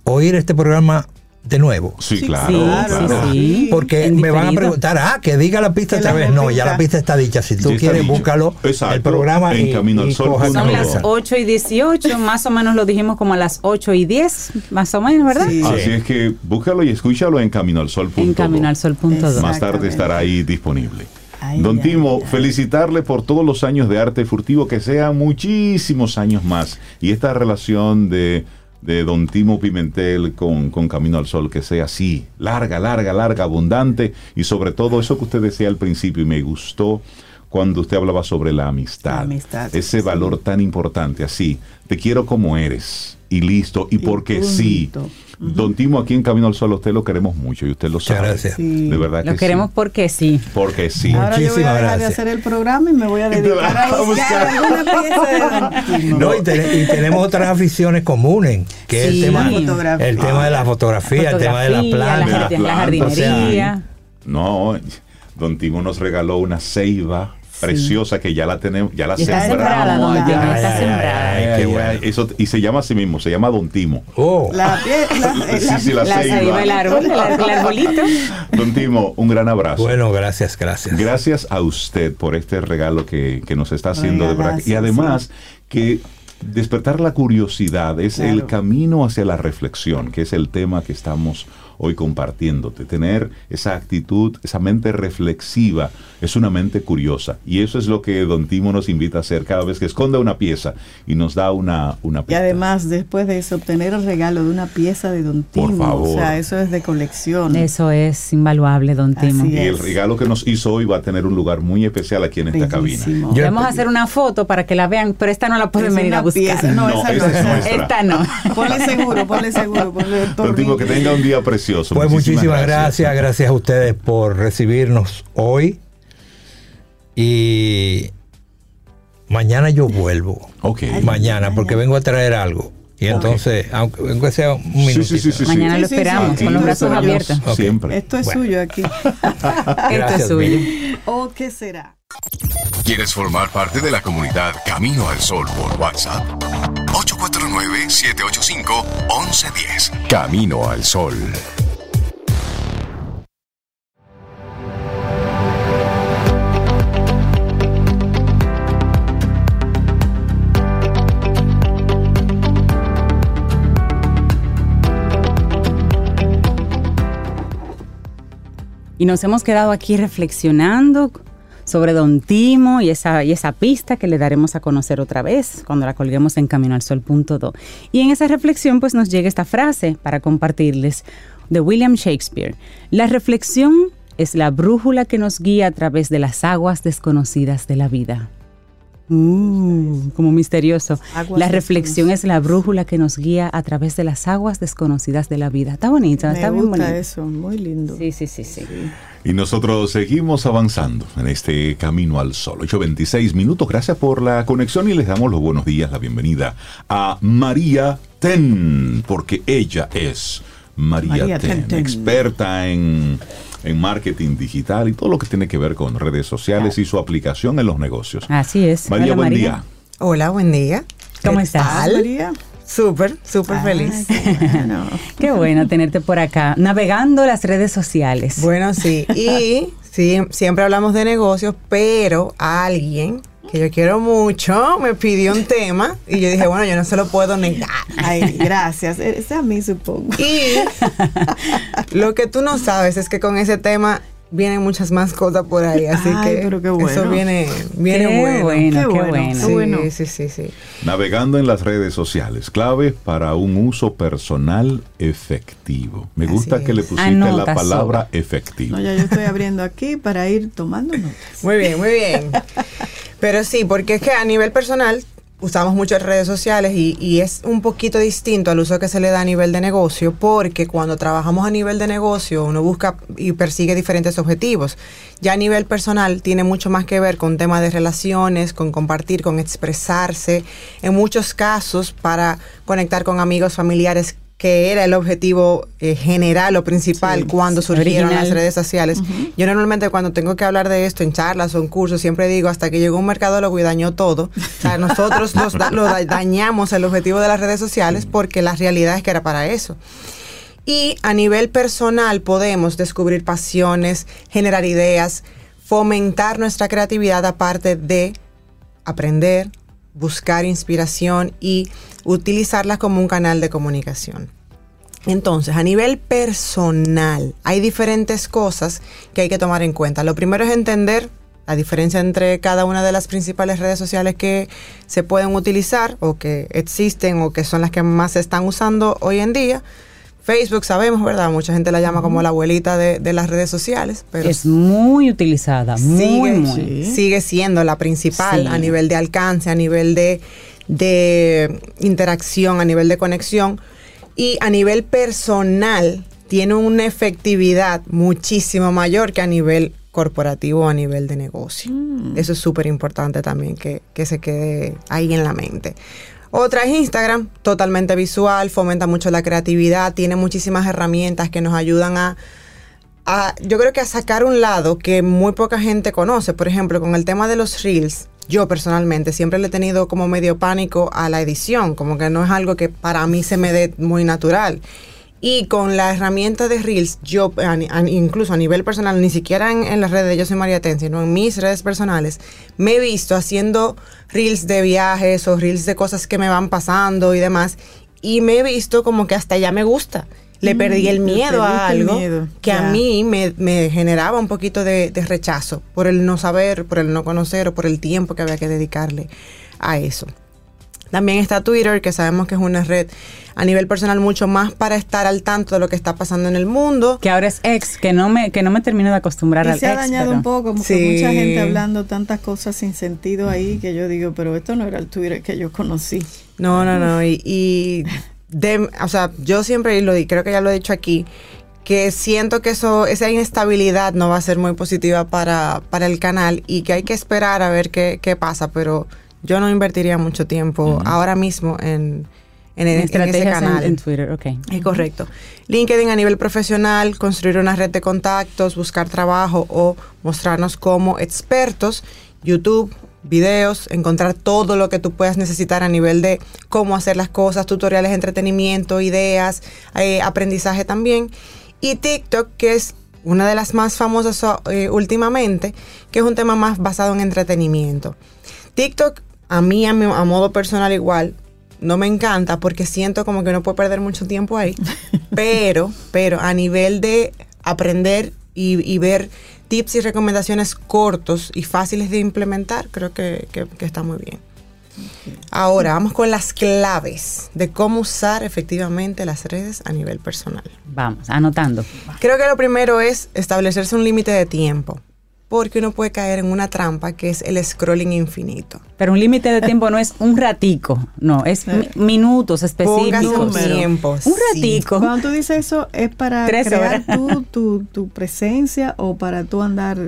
oír este programa de nuevo.
Sí,
Sí,
claro,
claro,
claro.
sí.
Porque me van a preguntar, ah, que diga la pista otra vez. No, ya la pista está dicha. Si tú quieres,
dicho.
búscalo
Exacto.
el programa
En
y,
Camino al Sol
Son las
pieza.
8 y 18, más o menos lo dijimos como a las 8 y 10, más o menos, ¿verdad?
Sí.
Así es que búscalo y escúchalo en caminoalsol.do.
En caminoalsol.do.
Exacto.
Más tarde estará ahí disponible.
Ay,
Don
ay,
Timo,
ay.
felicitarle por todos los años de arte furtivo, que sean muchísimos años más. Y esta relación de, de Don Timo Pimentel con, con Camino al Sol, que sea así, larga, larga, larga, abundante. Y sobre todo eso que usted decía al principio, y me gustó cuando usted hablaba sobre la amistad.
La amistad,
Ese
sí.
valor tan importante, así, te quiero como eres. Y listo, y,
Y
porque sí.
punto.
Don Timo, aquí en Camino al Sol, a usted lo queremos mucho y usted lo sabe.
gracias.
Sí.
De verdad que
Lo queremos
sí.
porque sí.
Porque sí.
Ahora yo voy a
Muchísimas
dejar de
gracias.
hacer el programa y me voy a dedicar a buscar alguna pieza de Don Timo.
No, y, te- y tenemos otras aficiones comunes, que es
Sí.
el tema, el tema de la fotografía, el tema de la
Fotografía,
planta.
la,
De la
jardin- la
planta,
jardinería.
No, Don Timo nos regaló una ceiba preciosa que ya la tenemos, ya la sembramos.
sembrada,
allá.
está sembrada.
ay,
qué bueno.
eso, y se llama así mismo, se llama Don Timo.
Oh,
La la-
Sí,
la-
sí, la
La
ceiba.
ceiba, el árbol, el, ar- el arbolito.
Don Timo, un gran abrazo.
bueno, gracias, gracias.
Gracias a usted por este regalo que, que nos está haciendo de verdad. Y además que despertar la curiosidad es el camino hacia la reflexión, que es el tema que estamos hoy compartiéndote. Tener esa actitud, esa mente reflexiva, es una mente curiosa. Y eso es lo que Don Timo nos invita a hacer cada vez que esconde una pieza y nos da una, una
Y además, después de eso, obtener el regalo de una pieza de Don
Por
Timo.
favor.
O sea, eso es de colección.
Eso es invaluable, don Timo.
Así
y el
es.
regalo que nos hizo hoy va a tener un lugar muy especial aquí en esta cabina.
Bellísimo.
Yo-
Vamos a hacer una foto para que la vean, pero esta no la pueden venir a buscar.
pieza. No,
No,
esa no.
es.
Esta no.
Ponle seguro, ponle seguro. Ponle
Don Timo, que tenga un día precioso.
Pues muchísimas gracias. gracias, a ustedes por recibirnos hoy. Y mañana yo vuelvo.
Ok.
Mañana, porque vengo a traer algo. Y entonces, aunque vengo a sea un
Sí,
minutito.
sí, sí, sí,
Mañana
sí.
lo
Sí, sí,
esperamos
sí.
con los brazos abiertos.
Siempre.
Esto es
Bueno.
suyo aquí.
Esto es suyo.
¿O qué será?
¿Quieres formar parte de la comunidad Camino al Sol por WhatsApp? 849-785-1110. Camino al Sol.
Y nos hemos quedado aquí reflexionando sobre Don Timo y esa, y esa pista que le daremos a conocer otra vez cuando la colguemos en caminoalsol.do. Y en esa reflexión pues nos llega esta frase para compartirles de William Shakespeare. La reflexión es la brújula que nos guía a través de las aguas desconocidas de la vida. Uh, como misterioso.
Aguas
la reflexión es la brújula que nos guía a través de las aguas desconocidas de la vida. Está bonita,
Me
está
gusta
bonita.
eso, muy lindo.
Sí, sí, sí, sí.
Y nosotros seguimos avanzando en este camino al sol. 8.26 minutos. Gracias por la conexión y les damos los buenos días, la bienvenida a María Ten, porque ella es María,
María
Ten,
Ten Ten.
experta en, en marketing digital y todo lo que tiene que ver con redes sociales y su aplicación en los negocios.
Así es.
María,
Hola,
buen
María.
día.
Hola, buen día.
¿Cómo
¿Qué
estás?
tal?
María?
Súper, súper
Ay,
feliz.
qué bueno.
Qué bueno tenerte por acá, navegando las redes sociales.
Bueno, sí. Y sí, siempre hablamos de negocios, pero alguien que yo quiero mucho me pidió un tema y yo dije, bueno, yo no se lo puedo negar.
Ay, gracias. Ese a mí supongo.
Y lo que tú no sabes es que con ese tema vienen muchas más cosas por ahí, así
Ay,
que
pero qué bueno.
eso viene, viene
qué
bueno.
bueno,
Qué bueno, qué
Sí,
bueno.
sí, sí, sí.
Navegando en las redes sociales, clave para un uso personal efectivo. Me
Así
gusta que le
es.
pusiste
Anota
la palabra
sobre.
efectivo.
No, ya yo estoy abriendo aquí para ir tomando notas.
Muy bien, muy bien. Pero sí, porque es que a nivel personal usamos muchas redes sociales y, y es un poquito distinto al uso que se le da a nivel de negocio, porque cuando trabajamos a nivel de negocio uno busca y persigue diferentes objetivos. Ya a nivel personal tiene mucho más que ver con temas de relaciones, con compartir, con expresarse, en muchos casos para conectar con amigos, familiares que era el objetivo eh, general o principal
Sí,
cuando surgieron
original.
las redes sociales. Yo normalmente cuando tengo que hablar de esto en charlas o en cursos, siempre digo hasta que llegó un mercadólogo y dañó todo. O sea, nosotros los da- lo da- dañamos el objetivo de las redes sociales porque la realidad es que era para eso. Y a nivel personal podemos descubrir pasiones, generar ideas, fomentar nuestra creatividad aparte de aprender, buscar inspiración y utilizarla como un canal de comunicación. Entonces, a nivel personal, hay diferentes cosas que hay que tomar en cuenta. Lo primero es entender la diferencia entre cada una de las principales redes sociales que se pueden utilizar o que existen o que son las que más se están usando hoy en día. Facebook sabemos, ¿verdad? Mucha gente la llama como la abuelita de, de las redes sociales, pero
es muy utilizada, muy,
sigue,
muy.
sigue siendo la principal
Sí.
a nivel de alcance, a nivel de, de interacción, a nivel de conexión y a nivel personal tiene una efectividad muchísimo mayor que a nivel corporativo o a nivel de negocio. Eso es súper importante también que, que se quede ahí en la mente. Otra es Instagram, totalmente visual, fomenta mucho la creatividad, tiene muchísimas herramientas que nos ayudan a, a- yo creo que a sacar un lado que muy poca gente conoce. Por ejemplo, con el tema de los reels, yo personalmente siempre le he tenido como medio pánico a la edición, como que no es algo que para mí se me dé muy natural. Y con la herramienta de Reels, yo, incluso a nivel personal, ni siquiera en, en las redes de Yo Soy María Ten, sino en mis redes personales, me he visto haciendo Reels de viajes o Reels de cosas que me van pasando y demás. Y me he visto como que hasta ya me gusta. Le
Mm,
perdí el miedo a algo
miedo,
que a mí me, me generaba un poquito de, de rechazo por el no saber, por el no conocer o por el tiempo que había que dedicarle a eso. También está Twitter, que sabemos que es una red a nivel personal mucho más para estar al tanto de lo que está pasando en el mundo.
Que ahora es ex, que no me, que no me termino de acostumbrar
Y
al
se ha
ex.
dañado
pero-
un poco, porque
Sí.
mucha gente hablando tantas cosas sin sentido ahí que yo digo, pero esto no era el Twitter que yo conocí.
No, no, no. Y, y de- o sea, yo siempre lo di, creo que ya lo he dicho aquí, que siento que eso, esa inestabilidad no va a ser muy positiva para, para el canal y que hay que esperar a ver qué, qué pasa, pero yo no invertiría mucho tiempo ahora mismo en, en, en- en ese
Estrategias en,
canal.
en Twitter, ok.
Es correcto. LinkedIn a nivel profesional, construir una red de contactos, buscar trabajo o mostrarnos como expertos. YouTube, videos, encontrar todo lo que tú puedas necesitar a nivel de cómo hacer las cosas, tutoriales entretenimiento, ideas, eh, aprendizaje también. Y TikTok, que es una de las más famosas eh, últimamente, que es un tema más basado en entretenimiento. TikTok, a mí, a, mi- a modo personal igual, no me encanta porque siento como que uno puede perder mucho tiempo ahí. pero, pero a nivel de aprender y, y ver tips y recomendaciones cortos y fáciles de implementar, creo que, que- que está muy bien. Ahora, vamos con las claves de cómo usar efectivamente las redes a nivel personal.
Vamos, anotando.
Creo que lo primero es establecerse un límite de tiempo, porque uno puede caer en una trampa que es el scrolling infinito.
Pero un límite de tiempo no es un ratico, no, es mi- minutos específicos.
tiempo.
Un
sí.
ratico.
Cuando tú dices eso, ¿es para
Tres
crear tu, tu, tu presencia o para tú andar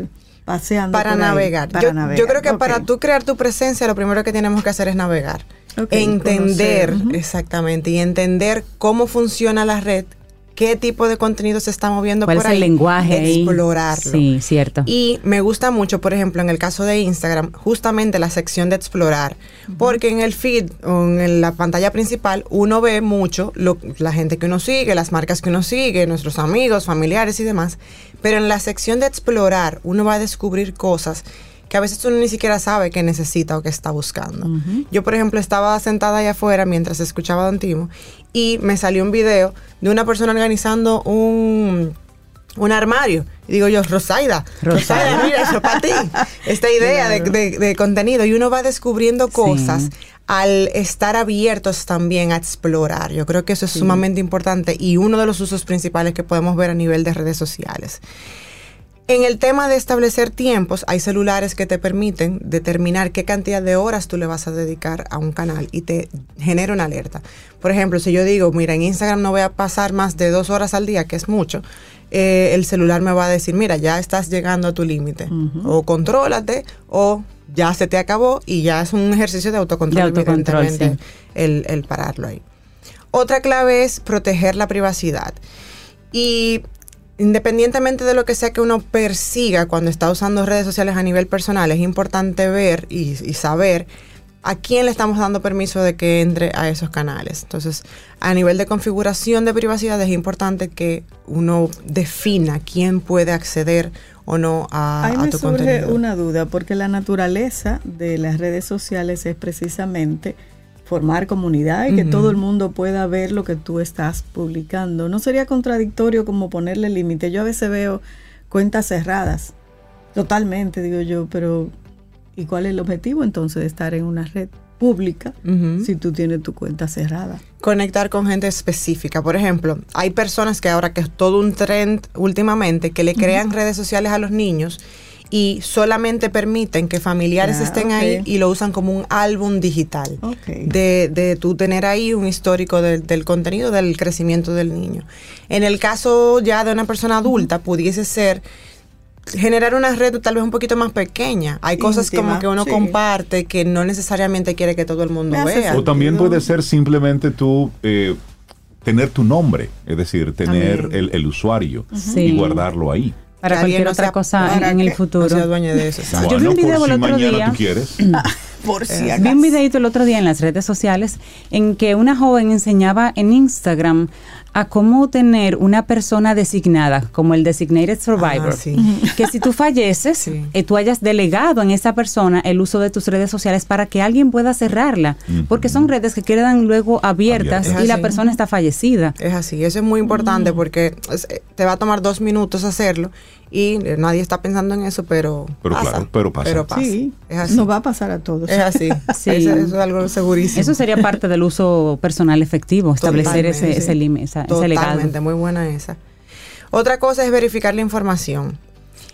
paseando?
Para navegar.
Para
yo,
navegar,
yo creo que para tú crear tu presencia, lo primero que tenemos que hacer es navegar. Entender, exactamente, y entender cómo funciona la red, qué tipo de contenido se está moviendo
¿Cuál
por
es
ahí.
el lenguaje ahí?
Explorarlo.
Sí, cierto.
Y me gusta mucho, por ejemplo, en el caso de Instagram, justamente la sección de explorar, porque en el feed o en la pantalla principal uno ve mucho lo- la gente que uno sigue, las marcas que uno sigue, nuestros amigos, familiares y demás, pero en la sección de explorar uno va a descubrir cosas que a veces uno ni siquiera sabe que necesita o que está buscando. Yo, por ejemplo, estaba sentada allá afuera mientras escuchaba a Don Timo y me salió un video de una persona organizando un un armario. Y digo yo, Rosaida,
Rosaida.
Rosaida, mira, eso para ti. Esta idea de, de- de contenido. Y uno va descubriendo cosas al estar abiertos también a explorar. Yo creo que eso es sumamente importante y uno de los usos principales que podemos ver a nivel de redes sociales. En el tema de establecer tiempos, hay celulares que te permiten determinar qué cantidad de horas tú le vas a dedicar a un canal y te genera una alerta. Por ejemplo, si yo digo, mira, en Instagram no voy a pasar más de dos horas al día, que es mucho, eh, el celular me va a decir, mira, ya estás llegando a tu límite. O contrólate, o ya se te acabó y ya es un ejercicio de autocontrol,
De autocontrol,
evidentemente, el, el pararlo ahí. Otra clave es proteger la privacidad. Y independientemente de lo que sea que uno persiga cuando está usando redes sociales a nivel personal, es importante ver y, y saber a quién le estamos dando permiso de que entre a esos canales. Entonces, a nivel de configuración de privacidad es importante que uno defina quién puede acceder o no a,
Ahí
a
me
tu
surge
contenido.
una duda, porque la naturaleza de las redes sociales es precisamente formar comunidad y que todo el mundo pueda ver lo que tú estás publicando. ¿No sería contradictorio como ponerle límite? Yo a veces veo cuentas cerradas, totalmente, digo yo, pero ¿y cuál es el objetivo entonces de estar en una red pública si tú tienes tu cuenta cerrada?
conectar con gente específica. Por ejemplo, hay personas que ahora que es todo un trend últimamente que le crean redes sociales a los niños y solamente permiten que familiares
Ya,
estén ahí y lo usan como un álbum digital. De, de tú tener ahí un histórico del- del contenido, del crecimiento del niño. En el caso ya de una persona adulta, pudiese ser generar una red tal vez un poquito más pequeña. Hay cosas
Íntima,
como que uno
sí.
comparte que no necesariamente quiere que todo el mundo
Me
vea.
O también puede ser simplemente tú eh, tener tu nombre, es decir, tener el, el usuario
Sí.
y guardarlo ahí.
Para cualquier
no
otra
sea-
cosa
para
en el futuro.
No sea dueño de eso. exacto.
Yo vi un
Bueno,
video
por
el otro
mañana
día.
tú quieres.
Por si
Vi
acaso.
un videito el otro día en las redes sociales en que una joven enseñaba en Instagram a cómo tener una persona designada, como el Designated Survivor.
Ah, sí.
Que si tú falleces,
Sí.
eh, tú hayas delegado en esa persona el uso de tus redes sociales para que alguien pueda cerrarla. Porque son redes que quedan luego abiertas y la persona está fallecida.
Es así, eso es muy importante porque es- eh, te va a tomar dos minutos hacerlo y nadie está pensando en eso, pero,
Pero
pasa.
claro, pero pasa.
Sí,
Es así.
nos va a pasar a todos.
Es así.
Sí.
Eso, eso es algo segurísimo.
Eso sería parte del uso personal efectivo, establecer ese,
Totalmente,
ese,
sí.
límite, esa- ese legado.
Totalmente, muy buena esa. Otra cosa es verificar la información.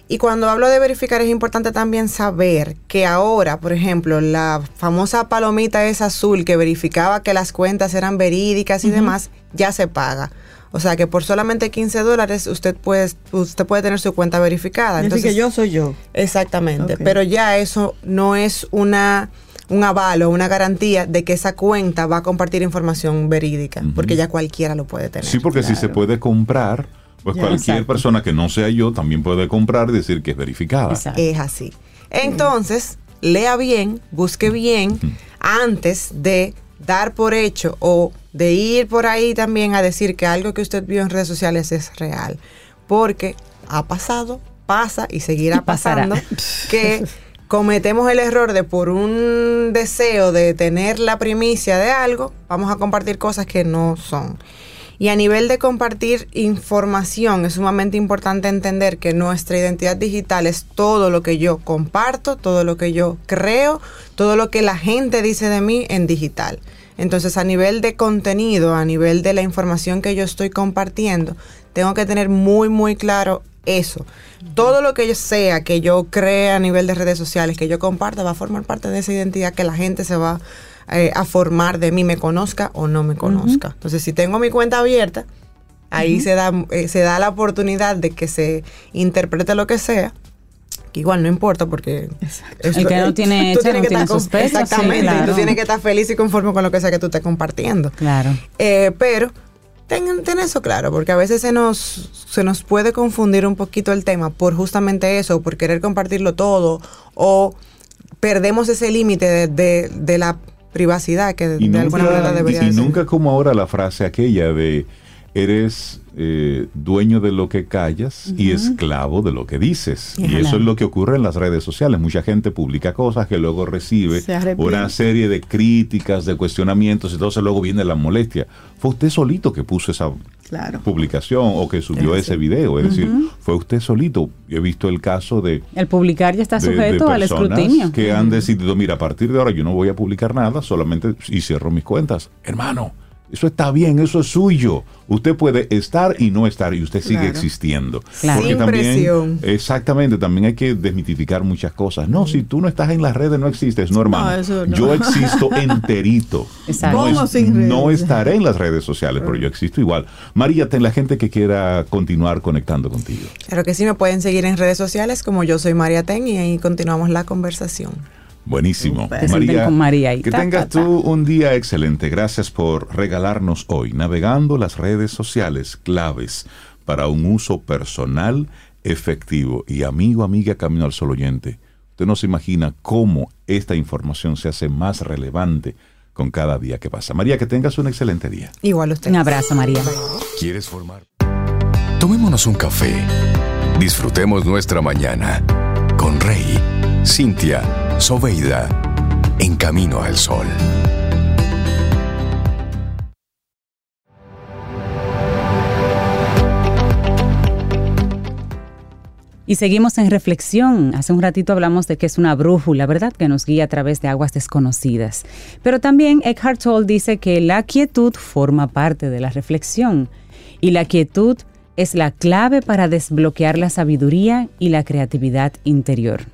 Y cuando hablo de verificar es importante también saber que ahora, por ejemplo, la famosa palomita esa azul que verificaba que las cuentas eran verídicas y demás, ya se paga. O sea que por solamente 15 dólares usted puede, usted puede tener su cuenta verificada.
Así
Entonces,
que yo soy yo.
Exactamente, pero ya eso no es una un avalo, una garantía de que esa cuenta va a compartir información verídica, porque ya cualquiera lo puede tener.
Sí, porque si se puede comprar, pues
Ya,
cualquier
exacto.
persona que no sea yo también puede comprar y decir que es verificada.
Exacto.
Es así. Entonces, lea bien, busque bien antes de dar por hecho o de ir por ahí también a decir que algo que usted vio en redes sociales es real, porque ha pasado, pasa y seguirá
Y
pasando que cometemos el error de por un deseo de tener la primicia de algo, vamos a compartir cosas que no son. Y a nivel de compartir información, es sumamente importante entender que nuestra identidad digital es todo lo que yo comparto, todo lo que yo creo, todo lo que la gente dice de mí en digital. Entonces, a nivel de contenido, a nivel de la información que yo estoy compartiendo, tengo que tener muy, muy claro eso. Todo lo que yo sea, que yo cree a nivel de redes sociales, que yo comparta, va a formar parte de esa identidad que la gente se va eh, a formar de mí, me conozca o no me conozca. Entonces, si tengo mi cuenta abierta, ahí se, da, eh, se da la oportunidad de que se interprete lo que sea. Que igual no importa porque
El que no tiene
tú
hecha
tienes
no
que
tiene
estar
sí,
Exactamente, y
claro.
tú tienes que estar feliz y conforme con lo que sea que tú estés compartiendo.
Claro.
Eh, pero tengan, ten eso claro, porque a veces se nos, se nos puede confundir un poquito el tema por justamente eso, por querer compartirlo todo, o perdemos ese límite de, de- de la privacidad que de,
Y
de alguna manera debería
y- y nunca como ahora la frase aquella de eres eh, dueño de lo que callas y esclavo de lo que dices. Y eso es lo que ocurre en las redes sociales. Mucha gente publica cosas que luego recibe
Se
una serie de críticas, de cuestionamientos, y entonces luego viene la molestia. Fue usted solito que puso esa
Claro.
publicación o que subió
Es
ese video. Es decir, fue usted solito. Yo he visto el caso de
El publicar ya está
de- de
sujeto al escrutinio.
Que han decidido, mira, a partir de ahora yo no voy a publicar nada, solamente y cierro mis cuentas. Hermano, eso está bien, eso es suyo. Usted puede estar y no estar y usted sigue
Claro.
existiendo.
Claro.
Sin
también,
presión.
exactamente, también hay que desmitificar muchas cosas. No, si tú no estás en las redes no existes, no hermano.
No, eso no.
Yo existo enterito.
Exacto.
No,
¿Cómo sin redes?
no estaré en las redes sociales, pero yo existo igual. María, ten la gente que quiera continuar conectando contigo.
Claro que sí, me pueden seguir en redes sociales como yo soy María Ten y ahí continuamos la conversación.
Buenísimo.
Te sienten con María
que
Ta,
tengas
ta, ta.
tú un día excelente. Gracias por regalarnos hoy, navegando las redes sociales claves para un uso personal, efectivo y amigo, amiga, camino al sol oyente. Usted no se imagina cómo esta información se hace más relevante con cada día que pasa. María, que tengas un excelente día.
Igual usted.
Un abrazo, María.
¿Quieres formar? Tomémonos un café. Disfrutemos nuestra mañana con Rey, Cintia, Soveida, en camino al sol.
Y seguimos en reflexión. Hace un ratito hablamos de que es una brújula, ¿verdad? Que nos guía a través de aguas desconocidas. Pero también Eckhart Tolle dice que la quietud forma parte de la reflexión. Y la quietud es la clave para desbloquear la sabiduría y la creatividad interior.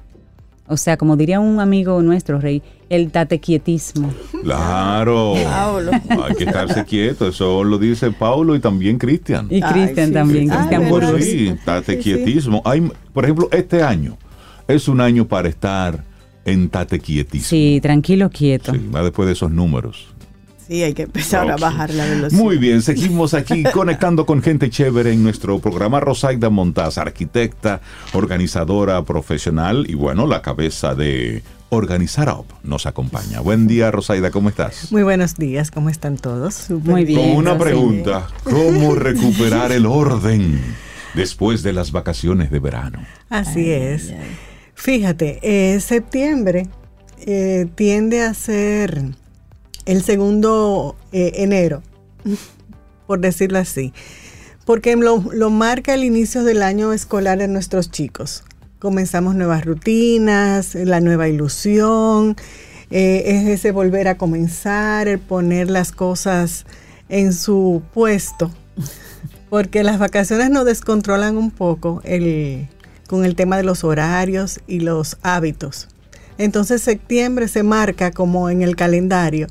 O sea, como diría un amigo nuestro, Rey, el tatequietismo.
Claro. Hay que estarse quieto. Eso lo dice Paulo y también Cristian.
Y Cristian
sí,
también,
sí.
Cristian
Ay,
Burgos.
Sí, tate
Sí, sí.
quietismo. Hay, por ejemplo, este año es un año para estar en tate quietismo.
Sí, tranquilo, quieto.
Sí, va después de esos números.
Sí, hay que empezar a bajar la velocidad.
Muy bien, seguimos aquí conectando con gente chévere en nuestro programa. Rosaida Montaz, arquitecta, organizadora profesional y bueno, la cabeza de Organizar Up nos acompaña. Buen día, Rosaida, ¿cómo estás?
Muy buenos días, ¿cómo están todos?
Muy bien.
Con una pregunta, ¿cómo recuperar el orden después de las vacaciones de verano?
Así es. Fíjate, eh, septiembre eh, tiende a ser el segundo eh, enero, por decirlo así, porque lo, marca el inicio del año escolar de nuestros chicos. Comenzamos nuevas rutinas, la nueva ilusión, eh, es ese volver a comenzar, el poner las cosas en su puesto, porque las vacaciones nos descontrolan un poco con el tema de los horarios y los hábitos. Entonces septiembre se marca como en el calendario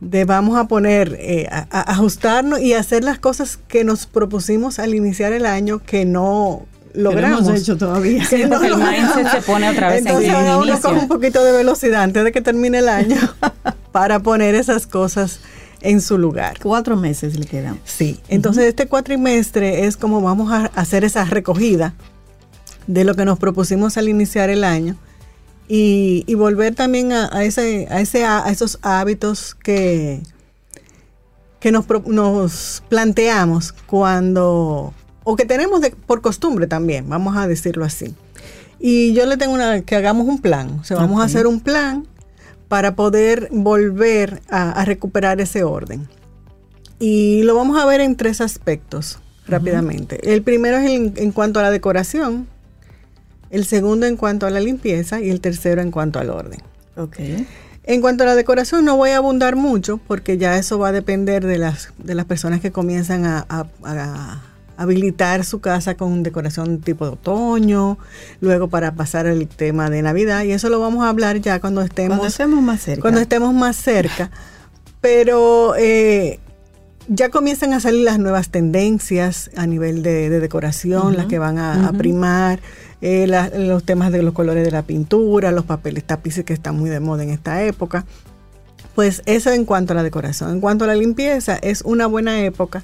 de vamos a poner, eh, a, a ajustarnos y hacer las cosas que nos propusimos al iniciar el año que no
Que no
logramos.
hemos hecho todavía.
Sí, porque el mindset se pone otra vez en
Entonces
el
ahora uno coge un poquito de velocidad antes de que termine el año para poner esas cosas en su lugar.
Cuatro meses le quedan.
Sí, entonces este cuatrimestre es como vamos a hacer esa recogida de lo que nos propusimos al iniciar el año y, y volver también a, a ese, a, ese, a esos hábitos que, que nos, nos planteamos cuando, o que tenemos de- por costumbre también, vamos a decirlo así. Y yo le tengo una, que hagamos un plan, o sea, vamos a hacer un plan para poder volver a, a recuperar ese orden. Y lo vamos a ver en tres aspectos rápidamente. El primero es en, en cuanto a la decoración, el segundo en cuanto a la limpieza y el tercero en cuanto al orden.
Ok.
En cuanto a la decoración, no voy a abundar mucho porque ya eso va a depender de las, de las personas que comienzan a, a- a habilitar su casa con decoración tipo de otoño, luego para pasar al tema de Navidad y eso lo vamos a hablar ya cuando estemos,
Cuando estemos más cerca.
cuando estemos más cerca. Pero eh, ya comienzan a salir las nuevas tendencias a nivel de, de decoración, las que van a, a primar, eh, la- los temas de los colores de la pintura, los papeles tapices que están muy de moda en esta época. Pues eso en cuanto a la decoración. En cuanto a la limpieza, es una buena época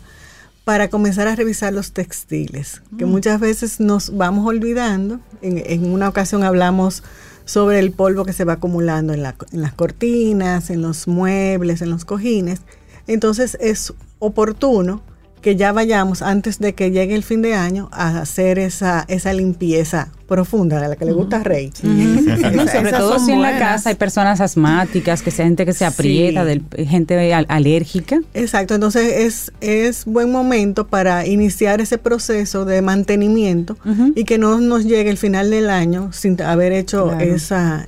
para comenzar a revisar los textiles, que muchas veces nos vamos olvidando. En, en una ocasión hablamos sobre el polvo que se va acumulando en, la- en las cortinas, en los muebles, en los cojines. Entonces es oportuno que ya vayamos antes de que llegue el fin de año a hacer esa, esa limpieza profunda de la que le gusta a Rey.
No, sobre
esas
todo si en la casa hay personas asmáticas, que sea gente que se
Sí.
aprieta, del- gente al- alérgica.
Exacto, entonces es, es buen momento para iniciar ese proceso de mantenimiento y que no nos llegue el final del año sin haber hecho
Claro.
esa,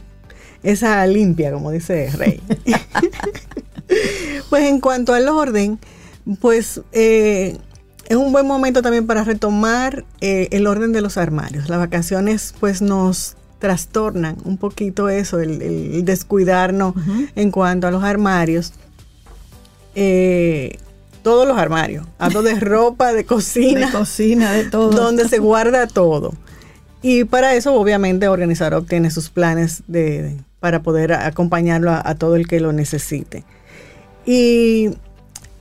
esa limpia, como dice Rey. pues en cuanto al orden, pues eh, es un buen momento también para retomar eh, el orden de los armarios. Las vacaciones pues nos trastornan un poquito eso, el, el descuidarnos en cuanto a los armarios. Eh, todos los armarios, hablo de ropa, de cocina,
De cocina, de todo.
donde se guarda todo. Y para eso, obviamente, Organizar obtiene sus planes de, para poder acompañarlo a, a todo el que lo necesite. Y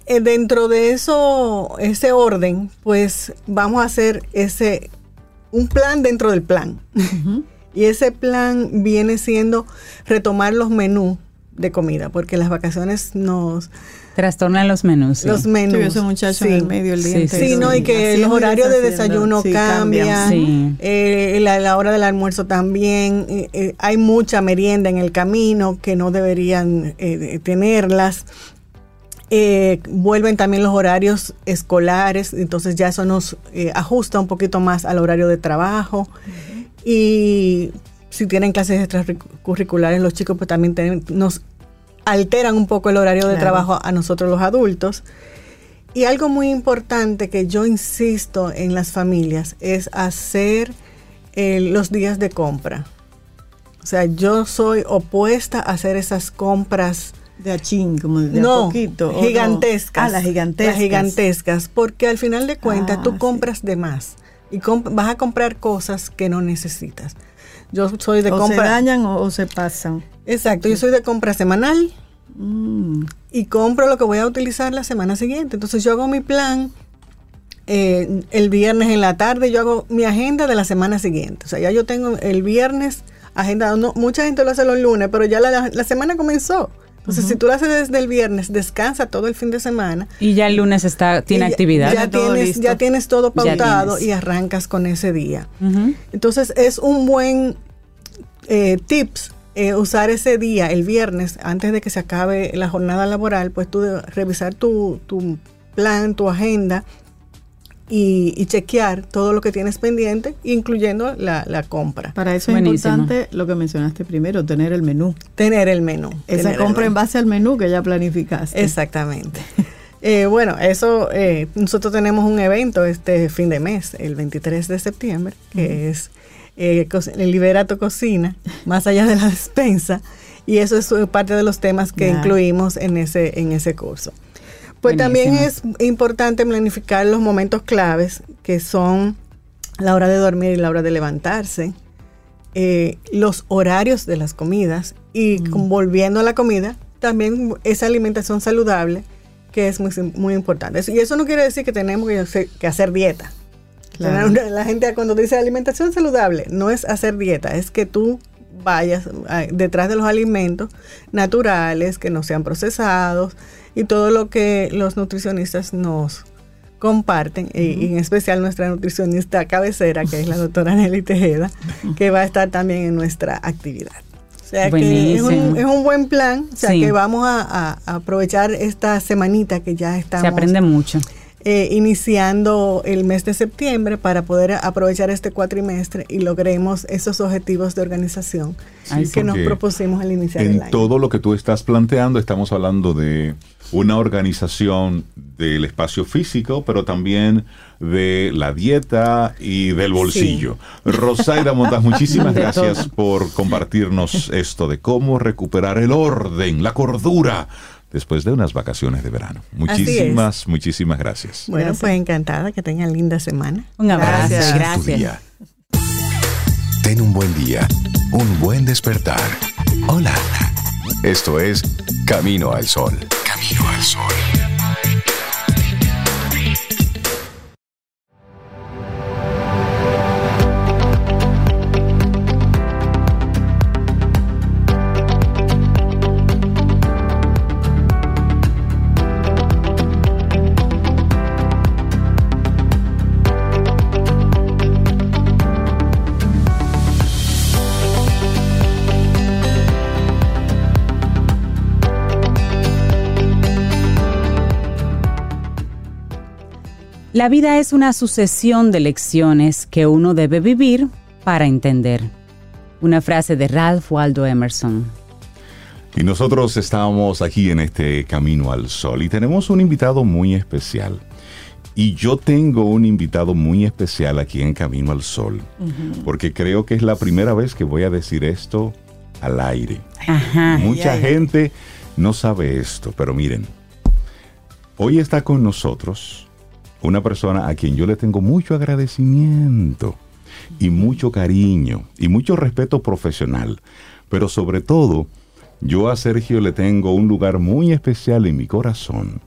eh, dentro de eso, ese orden, pues vamos a hacer ese un plan dentro del plan. Y ese plan viene siendo retomar los menús de comida, porque las vacaciones nos
Trastornan los menús. sí.
los menús.
Sí, ese muchacho en el medio el día
Sí,
entero.
Sí, no, y que los horarios de desayuno
Sí,
cambian,
Sí.
eh, la, la hora del almuerzo también, eh, eh, hay mucha merienda en el camino que no deberían eh, tenerlas. Eh, vuelven también los horarios escolares, entonces ya eso nos eh, ajusta un poquito más al horario de trabajo. Y si tienen clases extracurriculares los chicos, pues también nos alteran un poco el horario de trabajo a nosotros los adultos. Y algo muy importante que yo insisto en las familias es hacer eh, los días de compra. O sea, yo soy opuesta a hacer esas compras
De achín, como de a poquito. o no.
gigantescas.
Ah, las gigantescas.
Las gigantescas, porque al final de cuentas
Ah,
tú
sí.
compras de más y vas a comprar cosas que no necesitas. Yo soy de
o se
compra.
dañan o, o se pasan.
Exacto, yo soy de compra semanal
Mm.
y compro lo que voy a utilizar la semana siguiente. Entonces yo hago mi plan eh, el viernes en la tarde, yo hago mi agenda de la semana siguiente. O sea, ya yo tengo el viernes agenda. No, mucha gente lo hace los lunes, pero ya la, la semana comenzó. Entonces, si tú lo haces desde el viernes, descansa todo el fin de semana.
Y ya el lunes está, tiene
ya-
actividad.
Ya,
Todo
tienes,
listo.
ya tienes todo pautado
tienes.
y arrancas con ese día. Entonces es un buen eh, tips eh, usar ese día, el viernes, antes de que se acabe la jornada laboral, pues tú de- revisar tu, tu plan, tu agenda y, y chequear todo lo que tienes pendiente, incluyendo la, la compra.
Para eso es importante lo que mencionaste primero, tener el menú.
Tener el menú.
Esa compra en base al menú que ya planificaste.
Exactamente. Eh, bueno, eso, eh, nosotros tenemos un evento este fin de mes, el 23 de septiembre, que es eh, el Libera tu Cocina, más allá de la despensa, y eso es eh, parte de los temas que incluimos en ese, en ese curso. Pues también es importante planificar los momentos claves, que son la hora de dormir y la hora de levantarse, eh, los horarios de las comidas y con- volviendo a la comida, también esa alimentación saludable que es muy, muy importante. Y eso no quiere decir que tenemos que hacer, que hacer dieta.
Claro.
La gente cuando dice alimentación saludable no es hacer dieta, es que tú vayas ah, detrás de los alimentos naturales, que no sean procesados y todo lo que los nutricionistas nos comparten, y- y en especial nuestra nutricionista cabecera, que es la doctora Nelly Tejeda, que va a estar también en nuestra actividad. O sea que es un,
Buenísimo.
es un buen plan, o sea
Sí.
que vamos a, a- a aprovechar esta semanita que ya estamos
Se aprende mucho.
Eh, iniciando el mes de septiembre para poder aprovechar este cuatrimestre y logremos esos objetivos de organización que nos propusimos al iniciar el
En
año.
todo lo que tú estás planteando, estamos hablando de una organización del espacio físico, pero también de la dieta y del bolsillo. Rosaida Montas, muchísimas gracias
todo.
por compartirnos esto de cómo recuperar el orden, la cordura, después de unas vacaciones de verano. Muchísimas, muchísimas gracias.
Bueno,
Gracias.
pues encantada, que tengan linda semana.
Un abrazo.
Gracias.
Tu
Gracias.
día. Ten un buen día, un buen despertar. Hola. Esto es Camino al Sol. Camino al Sol.
La vida es una sucesión de lecciones que uno debe vivir para entender. Una frase de Ralph Waldo Emerson.
Y nosotros estamos aquí en este Camino al Sol y tenemos un invitado muy especial. Y yo tengo un invitado muy especial aquí en Camino al Sol, porque creo que es la primera vez que voy a decir esto al aire.
Ajá.
Mucha
ay, ay.
gente no sabe esto, pero miren, hoy está con nosotros una persona a quien yo le tengo mucho agradecimiento y mucho cariño y mucho respeto profesional, pero sobre todo yo a Sergio le tengo un lugar muy especial en mi corazón,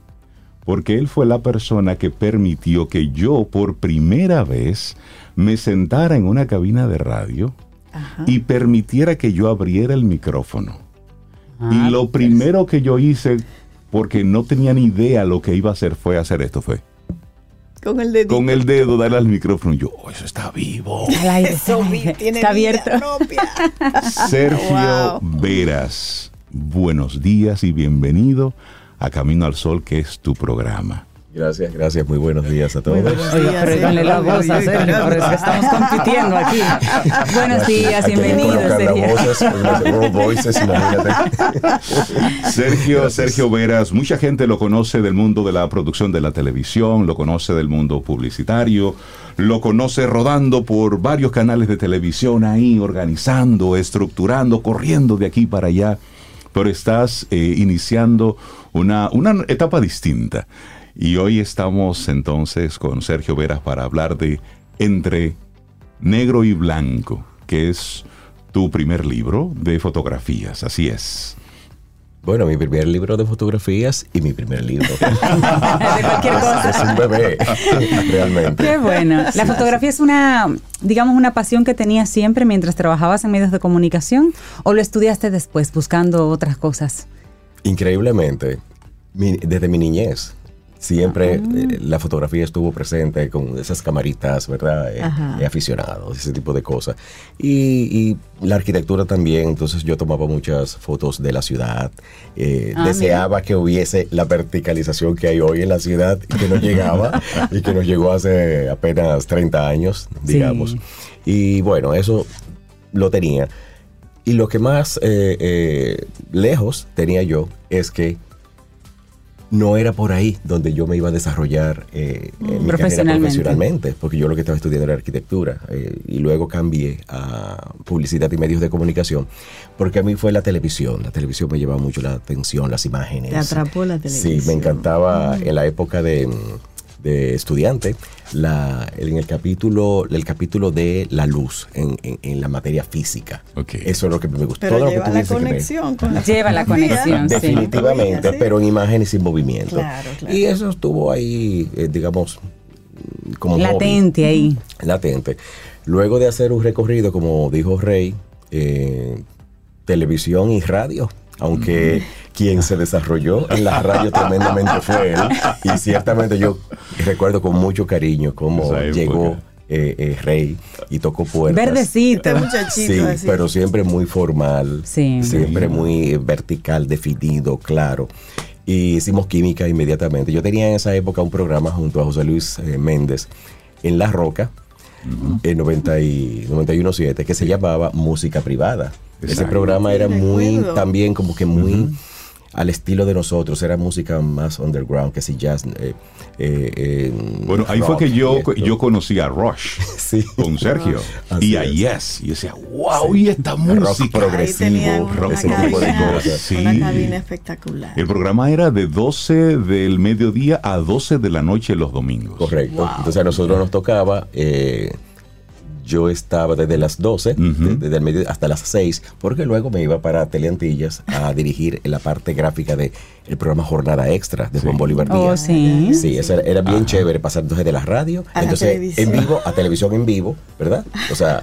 porque él fue la persona que permitió que yo por primera vez me sentara en una cabina de radio y permitiera que yo abriera el micrófono.
Ah,
y lo primero que yo hice, porque no tenía ni idea lo que iba a hacer, fue hacer esto, fue
Con el dedito.
con el dedo darle al micrófono. Y yo, oh, eso está vivo.
Al aire,
Eso tiene
Está
vida
abierto.
propia.
Sergio
Wow.
Veras, buenos días y bienvenido a Camino al Sol, que es tu programa.
Gracias, gracias. Muy buenos días a todos.
Oye,
días,
pero
Sergio.
la voz a Sergio, por eso estamos compitiendo aquí. Buenos días,
Hay que
bienvenido,
colocar las
Sergio.
Voices.
Sergio, Sergio Veras, mucha gente lo conoce del mundo de la producción de la televisión, lo conoce del mundo publicitario, lo conoce rodando por varios canales de televisión ahí, organizando, estructurando, corriendo de aquí para allá, pero estás eh, iniciando una, una etapa distinta. Y hoy estamos entonces con Sergio Veras para hablar de Entre Negro y Blanco, que es tu primer libro de fotografías, así es.
Bueno, mi primer libro de fotografías y mi primer libro.
De cualquier cosa.
Es un bebé, realmente.
Qué bueno. La fotografía es una, digamos, una pasión que tenías siempre mientras trabajabas en medios de comunicación o lo estudiaste después buscando otras cosas.
Increíblemente, mi- desde mi niñez, siempre eh, la fotografía estuvo presente con esas camaritas, ¿verdad? Eh, eh, aficionados, ese tipo de cosas. Y, y la arquitectura también, entonces yo tomaba muchas fotos de la ciudad. eh,
Ah,
deseaba que hubiese la verticalización que hay hoy en la ciudad y que no llegaba y que nos llegó hace apenas 30 años,
Sí.
digamos. Y bueno, eso lo tenía. Y lo que más lejos tenía yo es que no era por ahí donde yo me iba a desarrollar eh, en mi carrera
Profesionalmente.
profesionalmente, porque yo lo que estaba estudiando era arquitectura eh, y luego cambié a publicidad y medios de comunicación, porque a mí fue la televisión. La televisión me llevaba mucho la atención, las imágenes.
Te atrapó la televisión.
Sí, me encantaba en la época de, de estudiante, la, en el capítulo, el capítulo de la luz en, en- en la materia física. Eso es lo que me gustó.
Pero
todo lo que
lleva la
que
conexión con la
Lleva la conexión, sí.
Definitivamente,
Sí.
pero en imágenes sin movimiento.
Claro, claro.
Y eso estuvo ahí, eh, digamos, como hobby.
Latente ahí.
latente. Luego de hacer un recorrido, como dijo Rey, eh, televisión y radio. Aunque quien se desarrolló en la radio tremendamente fue él. Y ciertamente yo recuerdo con mucho cariño cómo
época.
llegó eh, eh, Rey y tocó puertas.
Verdecito.
Muchachito
Sí,
así.
pero siempre muy formal,
Sí.
siempre muy vertical, definido, claro. Y hicimos química inmediatamente. Yo tenía en esa época un programa junto a José Luis eh, Méndez en La Roca, en 90 y 91.7, que se llamaba Música Privada. Ese programa era muy, también como que muy al estilo de nosotros, era música más underground, que si jazz. eh, eh, eh,
Bueno, ahí fue
rock
que yo, yo conocí a Rush
Sí.
con Sergio
Así
y a
es.
Yes. Y decía, wow, y esta
Rock
música.
progresivo,
rock,
una
ese tipo de cosas.
Sí.
una cabina espectacular.
El programa era de 12 del mediodía a 12 de la noche los domingos.
Correcto. Entonces a nosotros nos tocaba, eh, yo estaba desde las 12,
Ujú.
de- desde el medio hasta las 6, porque luego me iba para Teleantillas a dirigir la parte gráfica del el programa Jornada Extra de Juan Bolívar
Oh,
Díaz.
sí.
Sí, eso era, era bien chévere pasar entonces de la radio,
A
entonces
televisión.
en vivo, a televisión en vivo, ¿verdad? O sea,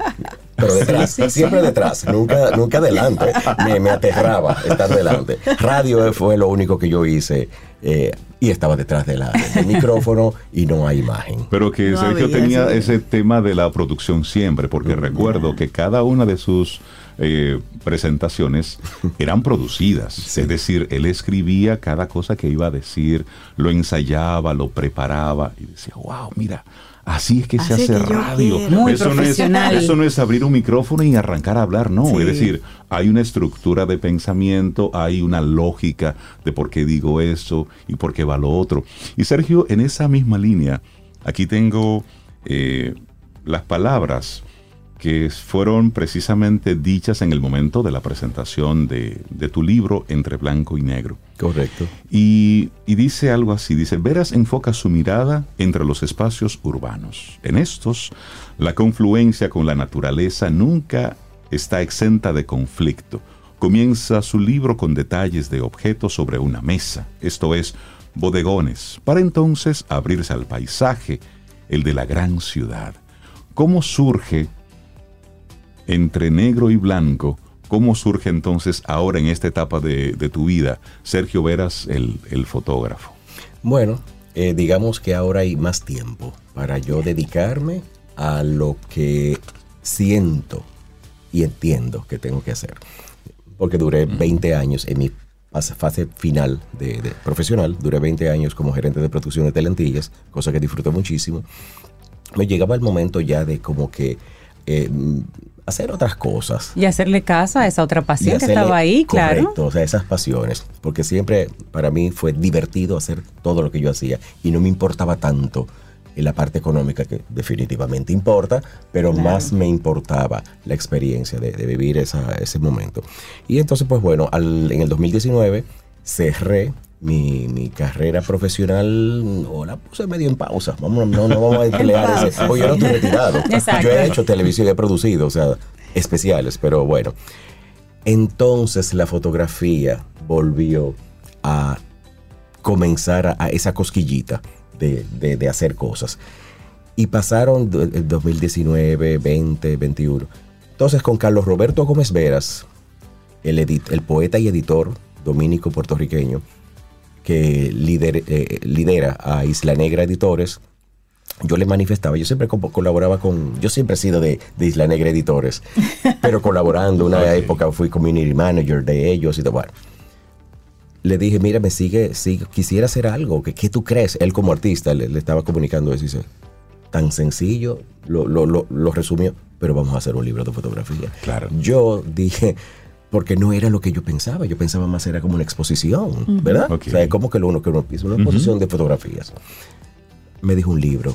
pero detrás, siempre detrás, nunca, nunca adelante. Me, me aterraba estar delante. Radio fue lo único que yo hice eh, y estaba detrás de la, del micrófono y no hay imagen.
Pero que
No
Sergio
había
tenía
ese-
ese tema de la producción siempre, porque recuerdo que cada una de sus eh, presentaciones eran producidas. Es decir, él escribía cada cosa que iba a decir, lo ensayaba, lo preparaba y decía, wow, mira. Así es que se hace
que
radio.
Muy
eso, no es,
profesional.
eso no es abrir un micrófono y arrancar a hablar, no.
Sí.
Es decir, hay una estructura de pensamiento, hay una lógica de por qué digo eso y por qué va lo otro. Y Sergio, en esa misma línea, aquí tengo eh, las palabras que fueron precisamente dichas en el momento de la presentación de, de tu libro Entre Blanco y Negro.
Correcto.
Y, y dice algo así, dice, Veras enfoca su mirada entre los espacios urbanos. En estos, la confluencia con la naturaleza nunca está exenta de conflicto. Comienza su libro con detalles de objetos sobre una mesa, esto es, bodegones, para entonces abrirse al paisaje, el de la gran ciudad. ¿Cómo surge entre negro y blanco, ¿cómo surge entonces ahora en esta etapa de, de tu vida Sergio Veras, el, el fotógrafo?
Bueno, eh, digamos que ahora hay más tiempo para yo dedicarme a lo que siento y entiendo que tengo que hacer. Porque duré 20 años en mi fase- final de, de profesional, duré 20 años como gerente de producción de Telentillas, cosa que disfruté muchísimo. Me llegaba el momento ya de como que eh, hacer otras cosas.
Y hacerle caso a esa otra pasión que estaba ahí, claro.
Correcto, o sea, esas pasiones. Porque siempre para mí fue divertido hacer todo lo que yo hacía y no me importaba tanto en la parte económica que definitivamente importa, pero más me importaba la experiencia de, de vivir esa- ese momento. Y entonces, pues bueno, al- en el 2019 cerré mi, mi carrera profesional, o la puse medio en pausa. Vamos, no, no vamos a emplear ese. Oye, yo no estoy retirado.
Exacto.
Yo he hecho televisión, he producido, o sea, especiales, pero bueno. Entonces la fotografía volvió a comenzar a, a esa cosquillita de, de- de hacer cosas. Y pasaron el 2019, 20, 21. Entonces con Carlos Roberto Gómez Veras, el, edit- el poeta y editor dominico puertorriqueño, que lider- eh, lidera a Isla Negra Editores, yo le manifestaba, yo siempre co- colaboraba con, yo siempre he sido de, de Isla Negra Editores, pero colaborando, una
Ok.
época fui community manager de ellos y todo. Bueno, le dije, mira, me sigue, sigue quisiera hacer algo, ¿qué, qué tú crees? Él como artista le, le estaba comunicando eso y dice, tan sencillo, lo, lo, lo, lo resumió, pero vamos a hacer un libro de fotografía.
Claro.
Yo dije, porque no era lo que yo pensaba, yo pensaba más era como una exposición, ¿verdad?
Ok.
O sea, como que lo uno que uno piensa, una exposición de fotografías. Me dijo un libro,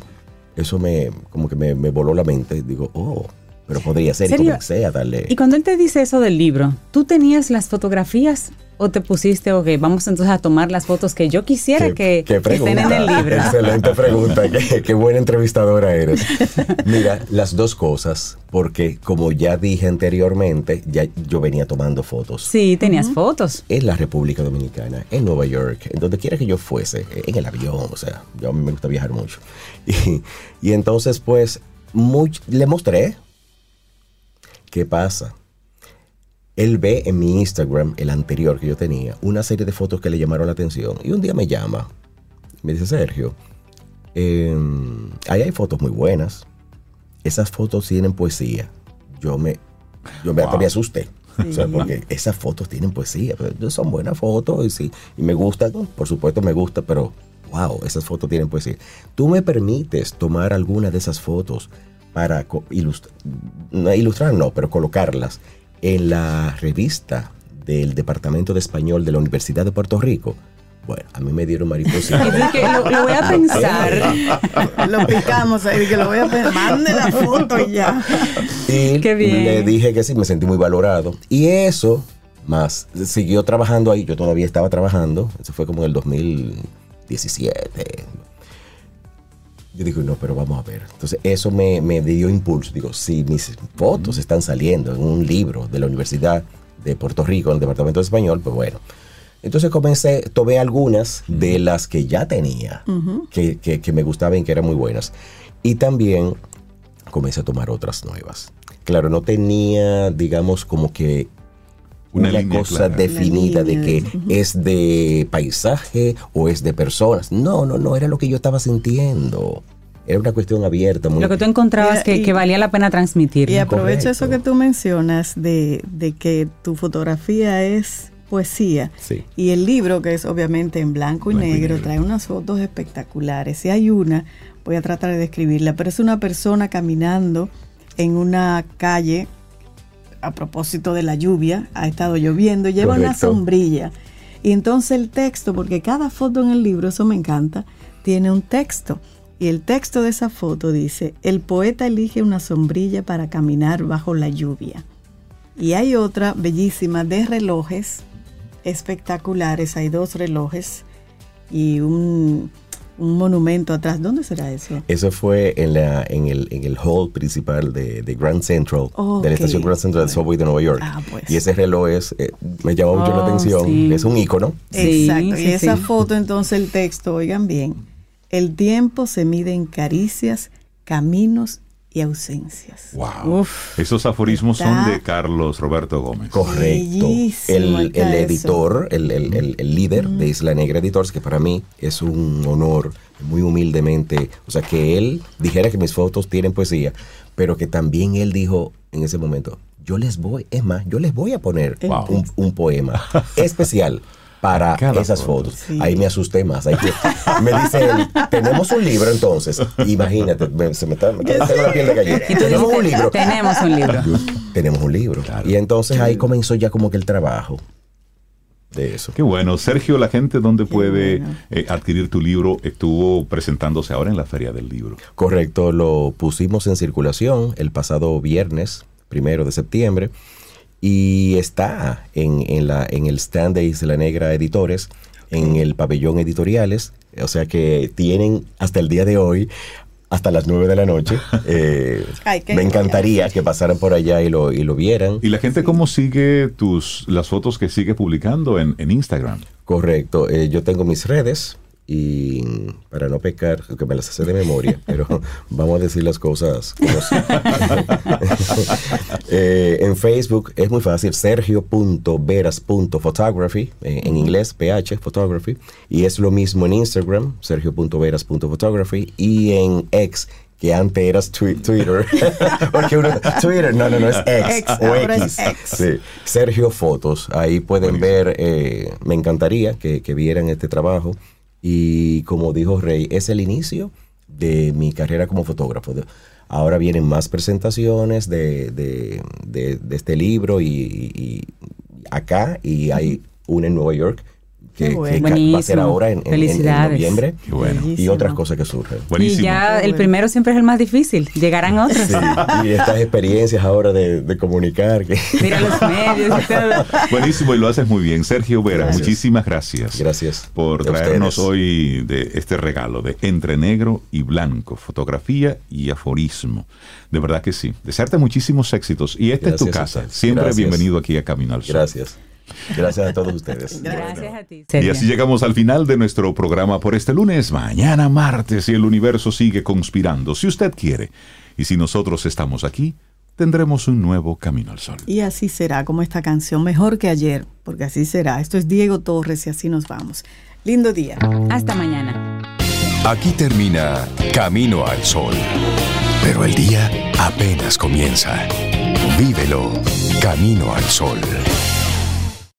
eso me, como que me, me voló la mente, digo, oh, pero podría ser, y
¿Serio?
comencé a darle...
Y cuando él te dice eso del libro, ¿tú tenías las fotografías o te pusiste, ok, vamos entonces a tomar las fotos que yo quisiera
Qué-
que,
qué
que estén en el
pregunta.
libro?
Excelente pregunta. qué, qué buena entrevistadora eres. Mira, las dos cosas, porque como ya dije anteriormente, ya yo venía tomando fotos.
Sí, tenías fotos.
En la República Dominicana, en Nueva York, en donde quiera que yo fuese, en el avión, o sea, yo a mí me gusta viajar mucho. Y, y entonces, pues, much- le mostré. ¿Qué pasa? Él ve en mi Instagram, el anterior que yo tenía, una serie de fotos que le llamaron la atención. Y un día me llama. Me dice, Sergio, eh, ahí hay fotos muy buenas. Esas fotos tienen poesía. Yo me, yo me, hasta me asusté. O sea, porque esas fotos tienen poesía. Son buenas fotos y sí. Y me gustan, por supuesto me gusta, pero wow, esas fotos tienen poesía. ¿Tú me permites tomar alguna de esas fotos para co- ilust- no, ilustrar, no, pero colocarlas en la revista del Departamento de Español de la Universidad de Puerto Rico? Bueno, a mí me dieron mariposita.
Lo, lo voy a pensar.
Lo picamos ahí, que lo voy a pe- Mande la foto y ya.
Y
Qué bien.
le dije que sí, me sentí muy valorado. Y eso, más, siguió trabajando ahí. Yo todavía estaba trabajando. Eso fue como en el 2017. Yo digo, no, pero vamos a ver. Entonces, eso me, me dio impulso. Digo, si mis fotos están saliendo en un libro de la Universidad de Puerto Rico, en el Departamento de Español, pues bueno. Entonces comencé, tomé algunas de las que ya tenía, que, que- que me gustaban y que eran muy buenas. Y también comencé a tomar otras nuevas. Claro, no tenía, digamos, como que
Una
cosa
clara.
definida de que es de paisaje o es de personas. No, no, no, era lo que yo estaba sintiendo. Era una cuestión abierta. Muy,
Lo que tú encontrabas que,
y-
que valía la pena transmitir.
Y aprovecho
Correcto.
eso que tú mencionas de, de que tu fotografía es poesía.
Sí.
Y el libro, que es obviamente en blanco y,
Blanco y
negro,
negro.
trae unas fotos espectaculares. Si hay una, voy a tratar de describirla, pero es una persona caminando en una calle a propósito de la lluvia, ha estado lloviendo, lleva una sombrilla. Y entonces el texto, porque cada foto en el libro, eso me encanta, tiene un texto. Y el texto de esa foto dice, el poeta elige una sombrilla para caminar bajo la lluvia. Y hay otra bellísima de relojes espectaculares, hay dos relojes y un, un monumento atrás. ¿Dónde será eso?
Eso fue en, la, en, el, en el hall principal de, de Grand Central, de la estación Grand Central del subway de Nueva York.
Ah, pues.
Y ese reloj es, eh, me llama mucho la
Oh,
atención.
sí.
Es un icono.
Sí,
Exacto.
sí,
y esa foto, entonces el texto, oigan bien, el tiempo se mide en caricias, caminos y ausencias.
Wow. Esos aforismos son de Carlos Roberto Gómez.
Correcto. El, el, editor, el, el, el líder de Isla Negra Editores, que para mí es un honor, muy humildemente, o sea, que él dijera que mis fotos tienen poesía, pero que también él dijo en ese momento, yo les voy, es más, yo les voy a poner un, un poema especial para esas fotos. Ahí me asusté más. me dice él, tenemos un libro entonces. Imagínate, se me está, me la piel de gallina. Tenemos un libro.
Tenemos un libro.
tenemos un libro. Y entonces ahí comenzó ya como que el trabajo de eso.
Qué bueno. Sergio, la gente donde puede eh, adquirir tu libro estuvo presentándose ahora en la Feria del Libro.
Correcto, lo pusimos en circulación el pasado viernes, primero de septiembre y está en, en, la, en el stand de Isla Negra Editores, en el pabellón editoriales, o sea que tienen hasta el día de hoy hasta las 9 de la noche. Eh, me encantaría que pasaran por allá y lo, y lo vieran.
¿Y la gente cómo sigue tus las fotos que sigue publicando en, en Instagram?
Correcto, eh, yo tengo mis redes, y para no pecar, que me las hace de memoria, pero vamos a decir las cosas como eh, en Facebook es muy fácil, sergio.veras.photography, eh, en inglés, PH, photography, y es lo mismo en Instagram, sergio.veras.photography, y en X, que antes era Twitter. Porque uno, Twitter, no, no, no, es X, o X. Sí. Sergio Fotos, ahí pueden ver, eh, me encantaría que, que vieran este trabajo. Y como dijo Rey, es el inicio de mi carrera como fotógrafo. Ahora vienen más presentaciones de, de, de, este libro y, y, acá y hay una en Nueva York que, va a ser ahora en, noviembre y otras cosas que surgen.
Y ya el primero siempre es el más difícil, llegarán otros.
y estas experiencias ahora de, comunicar.
Mira los medios y todo.
Buenísimo y lo haces muy bien. Sergio Vera, muchísimas gracias.
Gracias.
Por traernos hoy de este regalo de Entre Negro y Blanco, fotografía y aforismo. De verdad que sí. Desearte muchísimos éxitos. Y esta es tu casa. Siempre bienvenido aquí a Camino al Sol.
Gracias. Gracias a todos ustedes.
Gracias a ti.
Y así llegamos al final de nuestro programa por este lunes. Mañana martes y el universo sigue conspirando, si usted quiere. Y si nosotros estamos aquí, tendremos un nuevo camino al sol.
Y así será, como esta canción, mejor que ayer, porque así será. Esto es Diego Torres y así nos vamos. Lindo día.
Hasta mañana.
Aquí termina Camino al Sol. Pero el día apenas comienza. Vívelo. Camino al Sol.